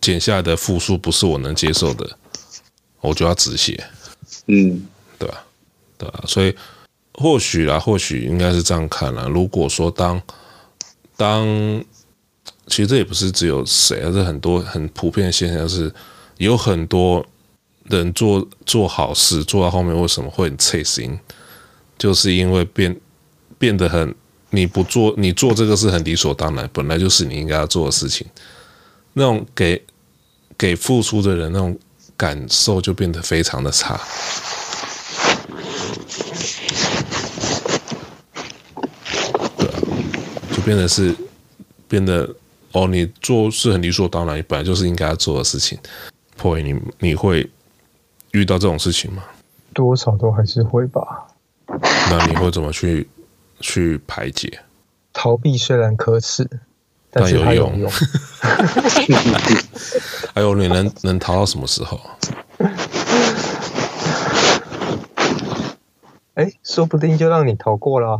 减下来的负数不是我能接受的，我就要止血。嗯，对吧？对吧？所以或许啦，或许应该是这样看啦。如果说当当，其实这也不是只有谁，而是很多很普遍的现象是，有很多人做做好事做到后面为什么会很脆心，就是因为变变得很。你不做，你做这个是很理所当然，本来就是你应该要做的事情。那种给给付出的人那种感受就变得非常的差，对啊，就变得是变得哦，你做是很理所当然，你本来就是应该要做的事情。破你你会遇到这种事情吗？多少都还是会吧。那你会怎么去？去排解，逃避虽然可耻，但有用。还有 你能能逃到什么时候？哎，说不定就让你逃过了。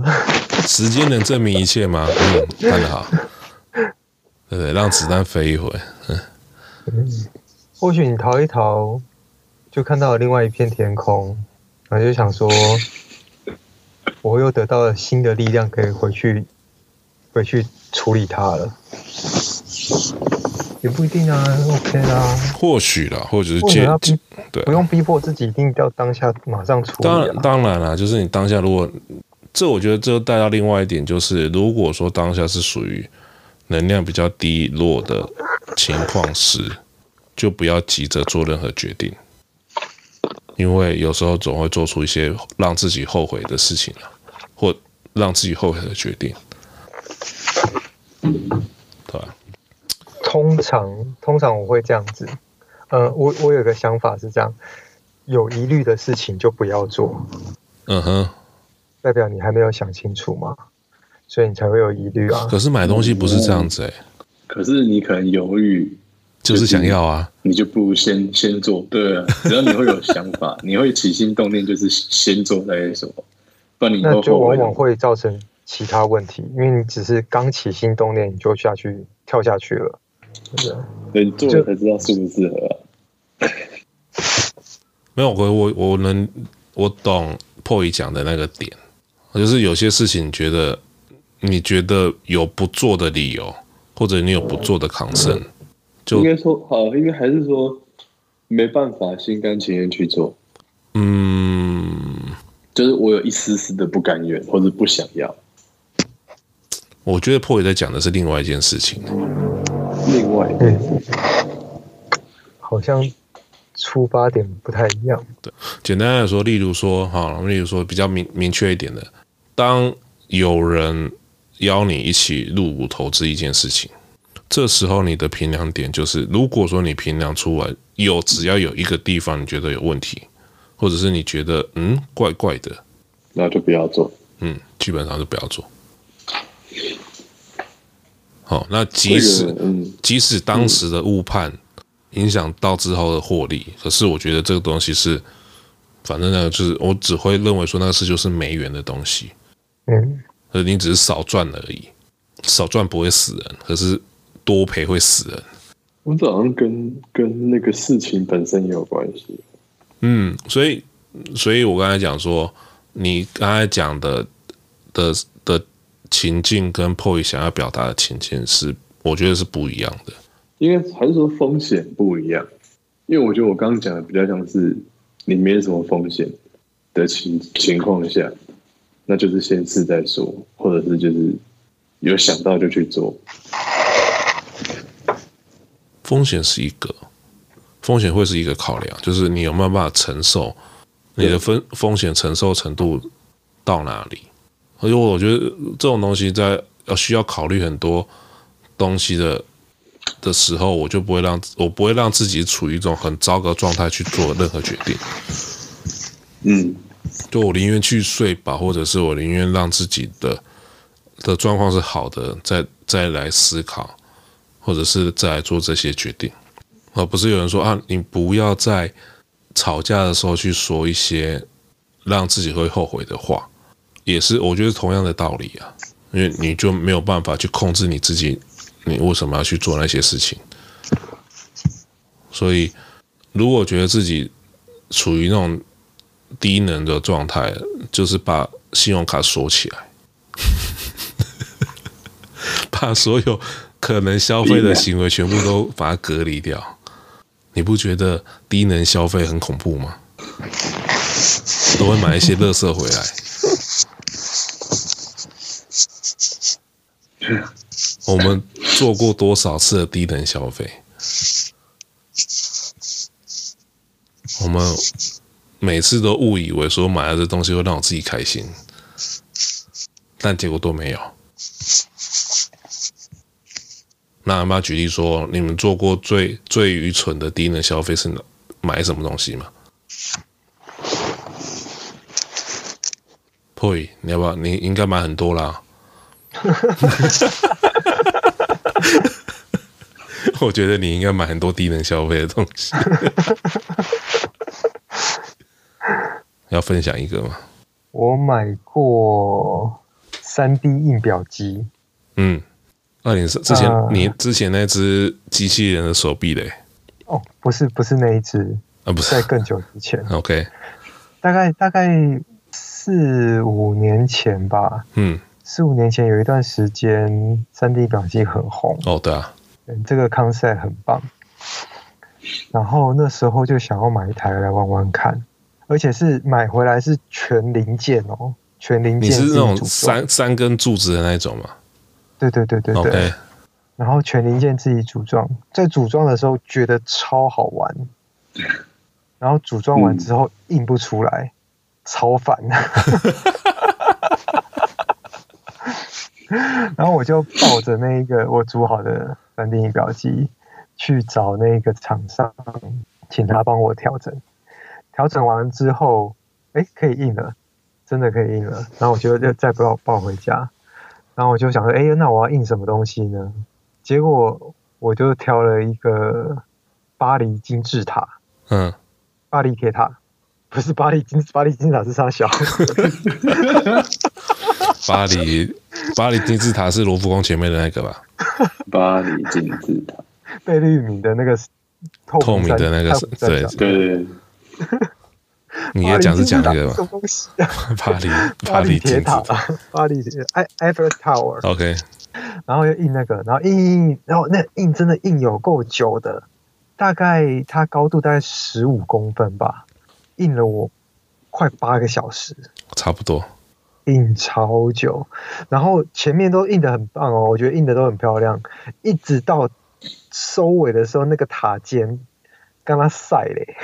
时间能证明一切吗？嗯，看得好。对对，让子弹飞一回。嗯，或许你逃一逃，就看到了另外一片天空，然后就想说。我又得到了新的力量，可以回去，回去处理它了。也不一定啊，OK 啊。或许啦，或者是接对，不用逼迫自己一定要当下马上处理。当然，当然啦，就是你当下如果这，我觉得这带到另外一点，就是如果说当下是属于能量比较低落的情况时，就不要急着做任何决定，因为有时候总会做出一些让自己后悔的事情啊。或让自己后悔的决定，对吧？通常，通常我会这样子。呃，我我有个想法是这样：有疑虑的事情就不要做。嗯哼，代表你还没有想清楚嘛，所以你才会有疑虑啊。可是买东西不是这样子哎、欸。可是你可能犹豫，就是想要啊，你就不如先先做。对啊，只要你会有想法，你会起心动念，就是先做再说。那就往往会造成其他问题，因为你只是刚起心动念，你就下去跳下去了，对啊对？对，做了才知道适不适合啊。没有，我我我能我懂破译讲的那个点，就是有些事情，觉得你觉得有不做的理由，或者你有不做的抗生，就应该说好，应该还是说没办法心甘情愿去做，嗯。就是我有一丝丝的不甘愿，或者不想要。我觉得破也在讲的是另外一件事情。另外，对，好像出发点不太一样。对，简单来说，例如说，哈，例如说比较明明确一点的，当有人邀你一起入股投资一件事情，这时候你的评量点就是，如果说你评量出来有，只要有一个地方你觉得有问题。或者是你觉得嗯怪怪的，那就不要做。嗯，基本上就不要做。好，那即使、嗯、即使当时的误判影响到之后的获利，嗯、可是我觉得这个东西是，反正呢，就是我只会认为说那个是就是没缘的东西。嗯，而你只是少赚而已，少赚不会死人，可是多赔会死人。我这好像跟跟那个事情本身也有关系。嗯，所以，所以我刚才讲说，你刚才讲的的的情境跟 POY 想要表达的情境是，我觉得是不一样的。应该还是说风险不一样，因为我觉得我刚刚讲的比较像是你没什么风险的情情况下，那就是先试再说，或者是就是有想到就去做。风险是一个。风险会是一个考量，就是你有没有办法承受，你的风风险承受程度到哪里？而且我觉得这种东西在要需要考虑很多东西的的时候，我就不会让我不会让自己处于一种很糟糕状态去做任何决定。嗯，就我宁愿去睡吧，或者是我宁愿让自己的的状况是好的，再再来思考，或者是再来做这些决定。而不是有人说啊，你不要在吵架的时候去说一些让自己会后悔的话。也是，我觉得同样的道理啊，因为你就没有办法去控制你自己，你为什么要去做那些事情？所以，如果觉得自己处于那种低能的状态，就是把信用卡锁起来，把所有可能消费的行为全部都把它隔离掉。你不觉得低能消费很恐怖吗？都会买一些垃圾回来。我们做过多少次的低能消费？我们每次都误以为说买了这东西会让我自己开心，但结果都没有。那要不要举例说，你们做过最最愚蠢的低能消费是买什么东西吗？会，你要不要？你应该买很多啦。我觉得你应该买很多低能消费的东西。要分享一个吗？我买过三 D 印表机。嗯，那你是之前、呃、你之前那只机器人的手臂嘞？哦，不是，不是那一只啊，不是在更久之前。OK，大概大概四五年前吧。嗯。四五年前有一段时间，三 D 表机很红哦，对啊，嗯这个 concept 很棒。然后那时候就想要买一台来玩玩看，而且是买回来是全零件哦，全零件。你是那种三三根柱子的那一种吗？对对对对对。Okay. 然后全零件自己组装，在组装的时候觉得超好玩，然后组装完之后印不出来，嗯、超烦。然后我就抱着那个我组好的三 D 印表机去找那个厂商，请他帮我调整。调整完之后，哎，可以印了，真的可以印了。然后我就就再不要抱回家。然后我就想说，哎，那我要印什么东西呢？结果我就挑了一个巴黎金字塔。嗯，巴黎铁塔，不是巴黎金巴黎金字塔是啥小？巴黎。巴黎金字塔是罗浮宫前面的那个吧？巴黎金字塔，贝聿铭的那个透透明的那个是，对对。你要讲是讲那个吗？巴黎巴黎铁塔，巴黎埃埃菲尔 Tower。OK，然后又印那个，然后印印印，然后那印真的印有够久的，大概它高度大概十五公分吧，印了我快八个小时，差不多。印超久，然后前面都印的很棒哦，我觉得印的都很漂亮，一直到收尾的时候，那个塔尖刚刚晒嘞，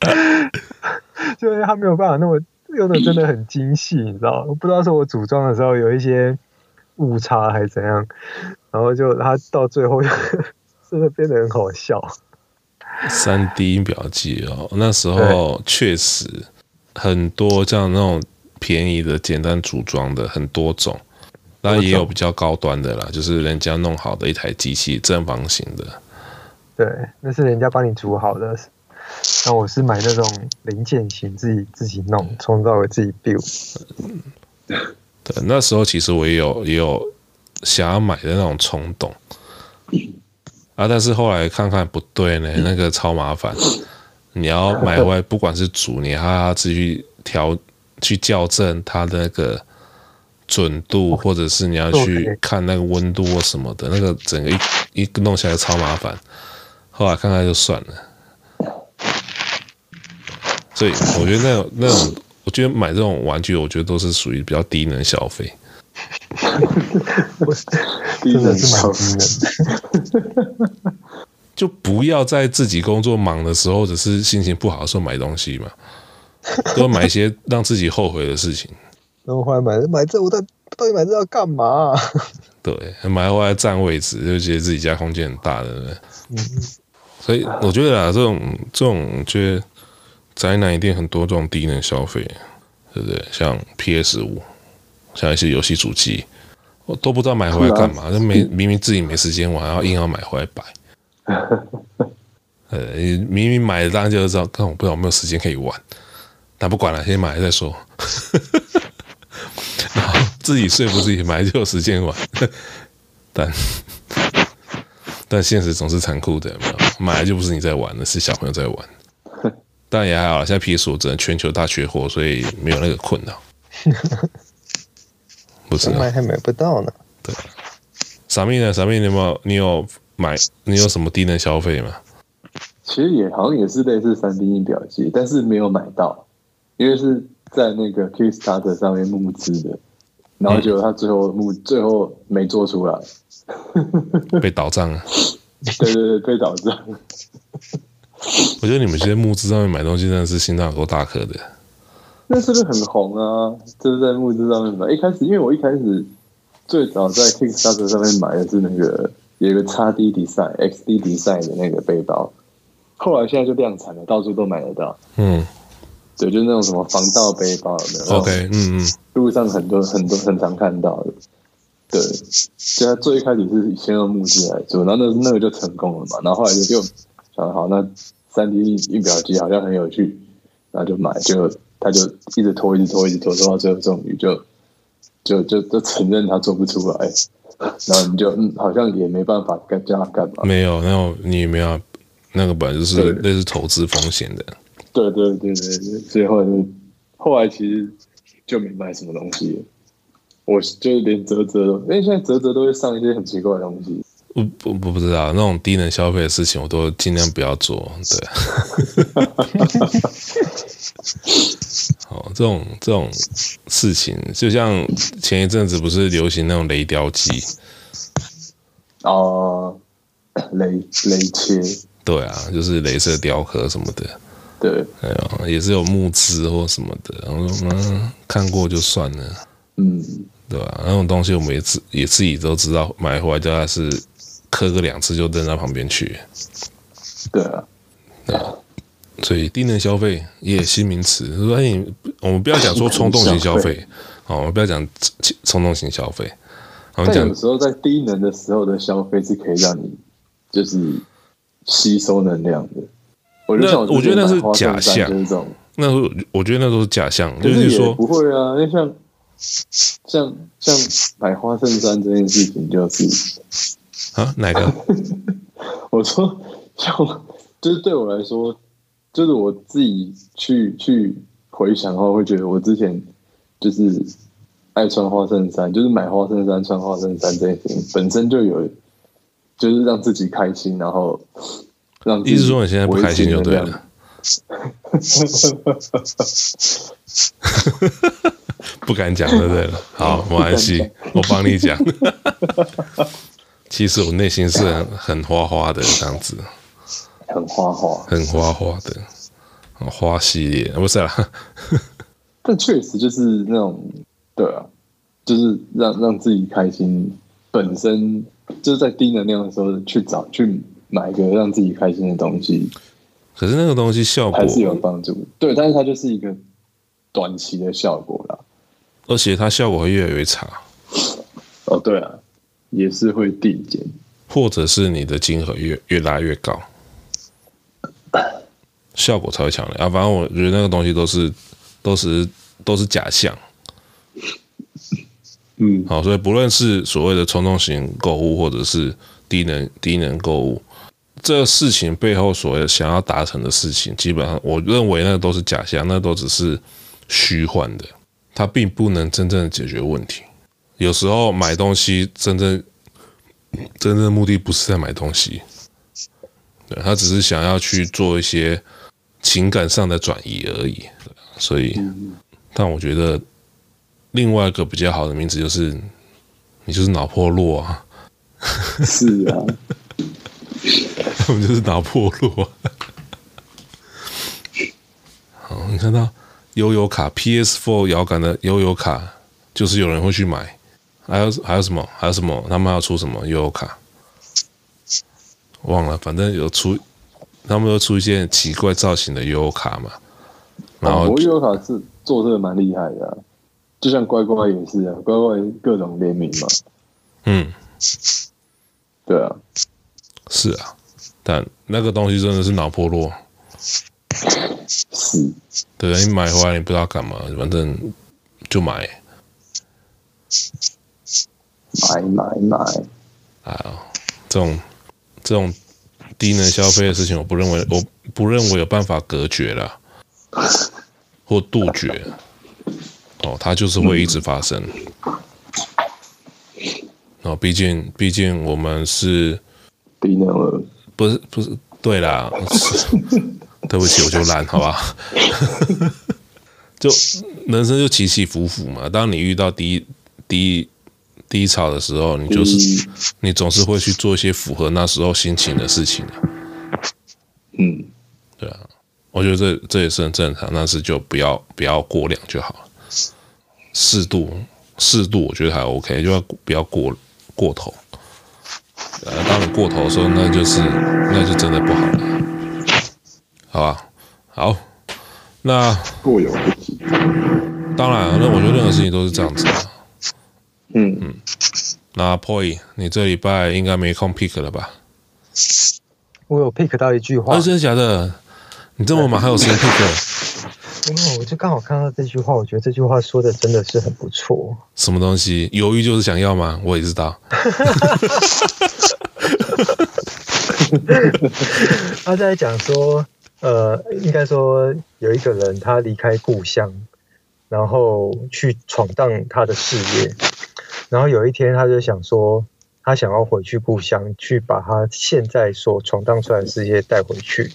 就是他没有办法那么用的真的很精细，你知道？我不知道是我组装的时候有一些误差还是怎样，然后就他到最后就 真的变得很好笑。三 D 印表记哦，那时候确实。很多像那种便宜的、简单组装的很多种，那也有比较高端的啦，就是人家弄好的一台机器，正方形的。对，那是人家帮你煮好的。那我是买那种零件型，自己自己弄，从头到尾自己 build。对，那时候其实我也有也有想要买的那种冲动 啊，但是后来看看不对呢，那个超麻烦。你要买回来，不管是煮，你还要自己去调、去校正它的那个准度，或者是你要去看那个温度或什么的，那个整个一一弄下来超麻烦。后来看看就算了。所以我觉得那种那种，我觉得买这种玩具，我觉得都是属于比较低能消费。我 真的是蛮低能。就不要在自己工作忙的时候，或者是心情不好的时候买东西嘛，都要买一些让自己后悔的事情。然后后来买买这，我到到底买这要干嘛、啊？对，买回来占位置，就觉得自己家空间很大，对不对？嗯。所以我觉得啊，这种这种，觉得宅男一定很多这种低能消费，对不对？像 PS 五，像一些游戏主机，我都不知道买回来干嘛，就没明明自己没时间玩，然后硬要买回来摆。呃，明明买了当然就知道，但我不知道有没有时间可以玩。但不管了，先买了再说。然后自己说服自己买就有时间玩，但但现实总是残酷的，有没有？买来就不是你在玩的，是小朋友在玩。但也还好，现在 PS 五只能全球大缺货，所以没有那个困扰。不是买还买不到呢。对，傻妹呢？傻妹，你有没有？你有买？你有什么低能消费吗？其实也好像也是类似三 D 印表机，但是没有买到，因为是在那个 Kickstarter 上面募资的，然后结果他最后募、嗯、最后没做出来，被倒账了。对对对，被倒账。我觉得你们现在募资上面买东西真的是心脏够大颗的。那是不是很红啊？就是在木资上面买。一开始，因为我一开始最早在 Kickstarter 上面买的是那个有一个 XD Design、XD Design 的那个背包，后来现在就量产了，到处都买得到。嗯，对，就是那种什么防盗背包有没有，OK，嗯嗯，路上很多很多很常看到的。对，就他最一开始是先用木质来做，然后那那个就成功了嘛，然后后来就就想好，那三 D 印表机好像很有趣，然后就买，就他就一直拖，一直拖，一直拖，拖到最后终于就就就就承认他做不出来，然后你就嗯，好像也没办法跟叫他干嘛？没有，那种你没有那个本来就是类似投资风险的。对对对对对，所以后来就后来其实就没买什么东西。我就是连泽泽，因为现在泽泽都会上一些很奇怪的东西。我我不不知道那种低能消费的事情，我都尽量不要做。对，哦，这种这种事情，就像前一阵子不是流行那种雷雕机？哦，雷雷切？对啊，就是雷射雕刻什么的。对，哎呦，也是有募资或什么的。然后说嗯，看过就算了。嗯。对吧、啊？那种东西我们也自也自己都知道，买回来就还是磕个两次就扔到旁边去。对啊，对啊。所以低能消费也新名词。所以我们不要讲说冲动型消费，好，我们不要讲冲动型消费。我们讲有时候在低能的时候的消费是可以让你就是吸收能量的。我觉得我觉得那是假象，那是我觉得那都是假象，就是说不会啊，因为像。像像买花衬衫这件事情，就是啊，哪个？我说，像就是对我来说，就是我自己去去回想的话，会觉得我之前就是爱穿花衬衫，就是买花衬衫、穿花衬衫这件事情本身就有，就是让自己开心，然后让意思说你现在不开心就对了。不敢讲，对不对？好，没关系，我帮你讲。其实我内心是很很花花的这样子，很花花，很花花的花系列，不是啦。但确实就是那种，对啊，就是让让自己开心，本身就是在低能量的时候去找去买一个让自己开心的东西。可是那个东西效果还是有帮助，对，但是它就是一个短期的效果啦。而且它效果会越来越差。哦，对啊，也是会递减，或者是你的金额越越拉越高，效果才会强烈啊。反正我觉得那个东西都是都是都是假象。嗯，好，所以不论是所谓的冲动型购物，或者是低能低能购物，这个事情背后所谓想要达成的事情，基本上我认为那都是假象，那都只是虚幻的。它并不能真正的解决问题。有时候买东西真正真正的目的不是在买东西，对，他只是想要去做一些情感上的转移而已。所以，但我觉得另外一个比较好的名字就是你就是脑破落啊。是啊，我们就是脑破落。好，你看到悠游卡 PS4 摇杆的悠游卡，就是有人会去买。还有还有什么？还有什么？他们要出什么悠游卡？忘了，反正有出，他们都出一些奇怪造型的悠游卡嘛。然后悠游卡是做这个蛮厉害的、啊，就像乖乖也是啊，乖乖各种联名嘛。嗯，对啊，是啊，但那个东西真的是脑波弱。是，对，你买回来你不知道干嘛，反正就买。买买买！啊，这种这种低能消费的事情，我不认为，我不认为有办法隔绝了，或杜绝。哦，它就是会一直发生。哦，毕竟毕竟我们是低能儿，不是不是，对啦，对不起，我就烂，好吧？就人生就起起伏伏嘛，当你遇到低低。低潮的时候，你就是你总是会去做一些符合那时候心情的事情。嗯，对啊，我觉得这这也是很正常，但是就不要不要过量就好了，适度适度，我觉得还 OK，就要不要过过头。呃，当你过头的时候，那就是那就真的不好了，好吧？好，那过犹不及。当然，那我觉得任何事情都是这样子的。嗯嗯，那 Poy，你这礼拜应该没空 pick 了吧？我有 pick 到一句话。哦，真的假的？你这么忙还有时间 pick？因为我就刚好看到这句话，我觉得这句话说的真的是很不错。什么东西？犹豫就是想要吗？我也知道。他在讲说，呃，应该说有一个人他离开故乡，然后去闯荡他的事业。然后有一天，他就想说，他想要回去故乡，去把他现在所闯荡出来的事业带回去。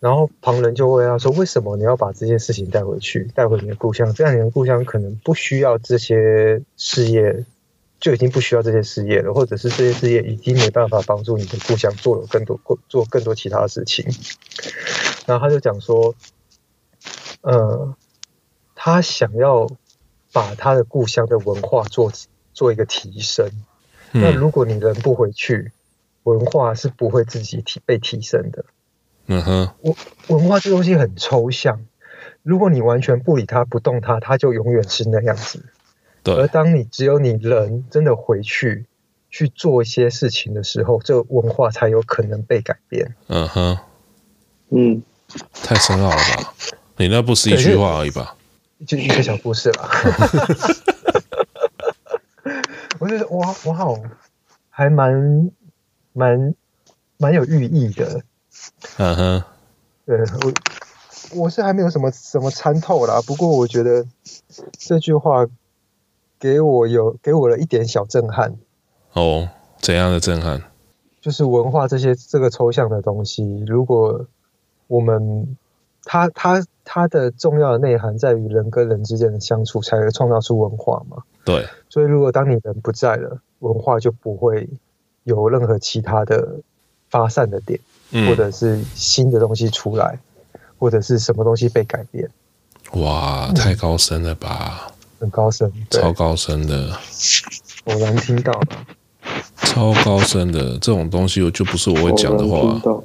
然后旁人就问他说：“为什么你要把这件事情带回去，带回你的故乡？这样你的故乡可能不需要这些事业，就已经不需要这些事业了，或者是这些事业已经没办法帮助你的故乡做了更多、做更多其他的事情。”然后他就讲说：“呃，他想要。”把他的故乡的文化做做一个提升。嗯。那如果你人不回去，文化是不会自己提被提升的。嗯哼，文文化这东西很抽象，如果你完全不理它、不动它，它就永远是那样子。对。而当你只有你人真的回去去做一些事情的时候，这个文化才有可能被改变。嗯哼，嗯，太深奥了吧？你那不是一句话而已吧？就一个小故事吧，我觉得哇，我好，还蛮蛮蛮有寓意的。嗯哼，对我我是还没有什么什么参透啦，不过我觉得这句话给我有给我了一点小震撼。哦，怎样的震撼？就是文化这些这个抽象的东西，如果我们。它它它的重要的内涵在于人跟人之间的相处，才会创造出文化嘛。对。所以，如果当你人不在了，文化就不会有任何其他的发散的点，嗯、或者是新的东西出来，或者是什么东西被改变。哇，太高深了吧！嗯、很高深，超高深的。偶然听到的。超高深的这种东西，我就不是我会讲的话。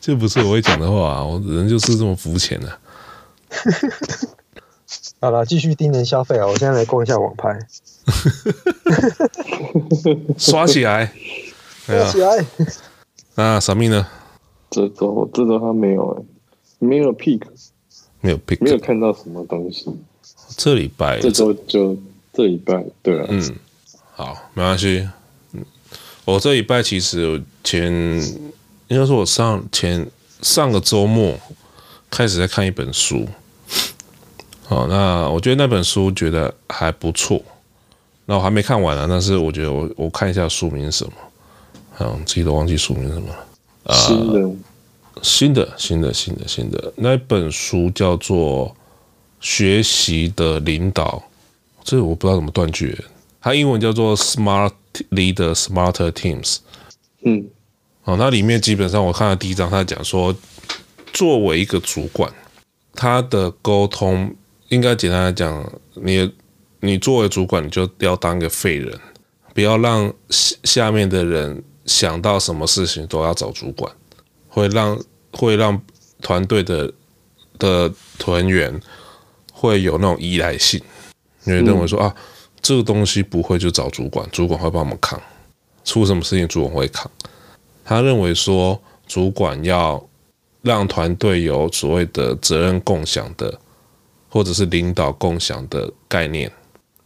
这不是我会讲的话啊！我人就是这么肤浅的。好了，继续低能消费啊！我现在来逛一下网拍，刷起来，刷起来。啊，啥命呢？这周这周他没有，没有 pick，没有 pick，没有看到什么东西。这礼拜，这周就这礼拜，对啊，嗯，好，没关系。嗯，我这礼拜其实前。应该说，我上前上个周末开始在看一本书，好，那我觉得那本书觉得还不错，那我还没看完呢，但是我觉得我我看一下书名是什么，好，自己都忘记书名是什么了。呃，新的，新的，新的，新的，新的那本书叫做《学习的领导，这个我不知道怎么断句。它英文叫做 Smart Leader, Smarter Teams。嗯，哦，那里面基本上我看到第一章，他讲说，作为一个主管，他的沟通应该简单来讲，你你作为主管，你就要当个废人，不要让下下面的人想到什么事情都要找主管，会让会让团队的的团员会有那种依赖性，因为认为说啊。这个东西不会就找主管，主管会帮我们扛，出什么事情主管会扛。他认为说，主管要让团队有所谓的责任共享的，或者是领导共享的概念。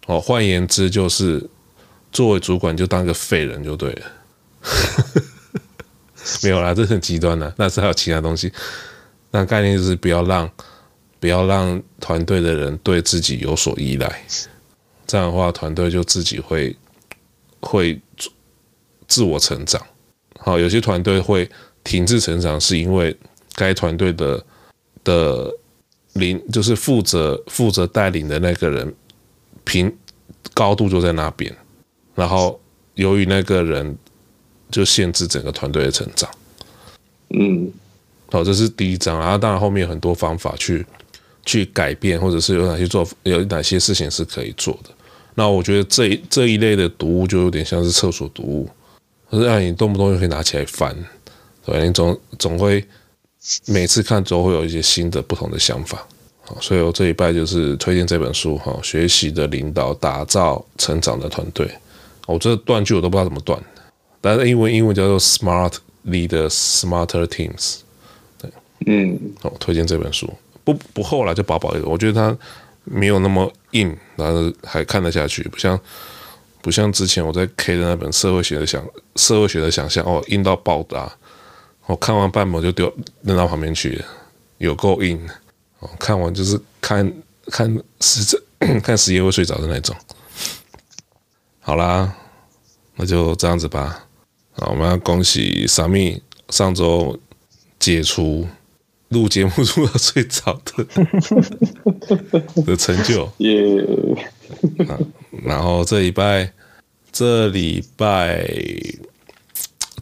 哦，换言之就是，作为主管就当个废人就对了。没有啦，这很极端的，但是还有其他东西。那概念就是不要让不要让团队的人对自己有所依赖。这样的话，团队就自己会会自我成长。好，有些团队会停滞成长，是因为该团队的的领就是负责负责带领的那个人平高度就在那边，然后由于那个人就限制整个团队的成长。嗯，好，这是第一章。然后当然后面有很多方法去去改变，或者是有哪些做有哪些事情是可以做的。那我觉得这一这一类的读物就有点像是厕所读物，可是让你动不动就可以拿起来翻，对，你总总会每次看都会有一些新的不同的想法。好，所以我这一拜就是推荐这本书哈，学习的领导，打造成长的团队。我这断句我都不知道怎么断，但是英文英文叫做 Smart Leaders, Smarter Teams。对，嗯，好，推荐这本书，不不厚了，就薄薄一个，我觉得它。没有那么硬，然后还看得下去，不像不像之前我在 K 的那本社会学的想社会学的想象哦，硬到爆炸，我看完半本就丢扔到旁边去了，有够硬哦，看完就是看看十看十页 会睡着的那种。好啦，那就这样子吧。好，我们要恭喜 Sammy 上周解除。录节目录到最早的的成就，耶.然后这礼拜，这礼拜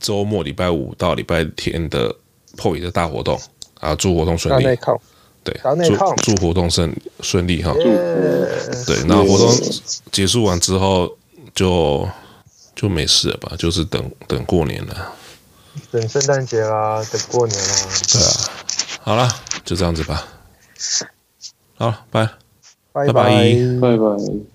周末礼拜五到礼拜天的破亿的大活动啊，祝活动顺利。对，祝祝活动顺顺利哈。Yeah. 对，那活动结束完之后就就没事了吧？就是等等过年了，等圣诞节啦，等过年啦。对啊。好了，就这样子吧。好，拜，拜拜，拜拜。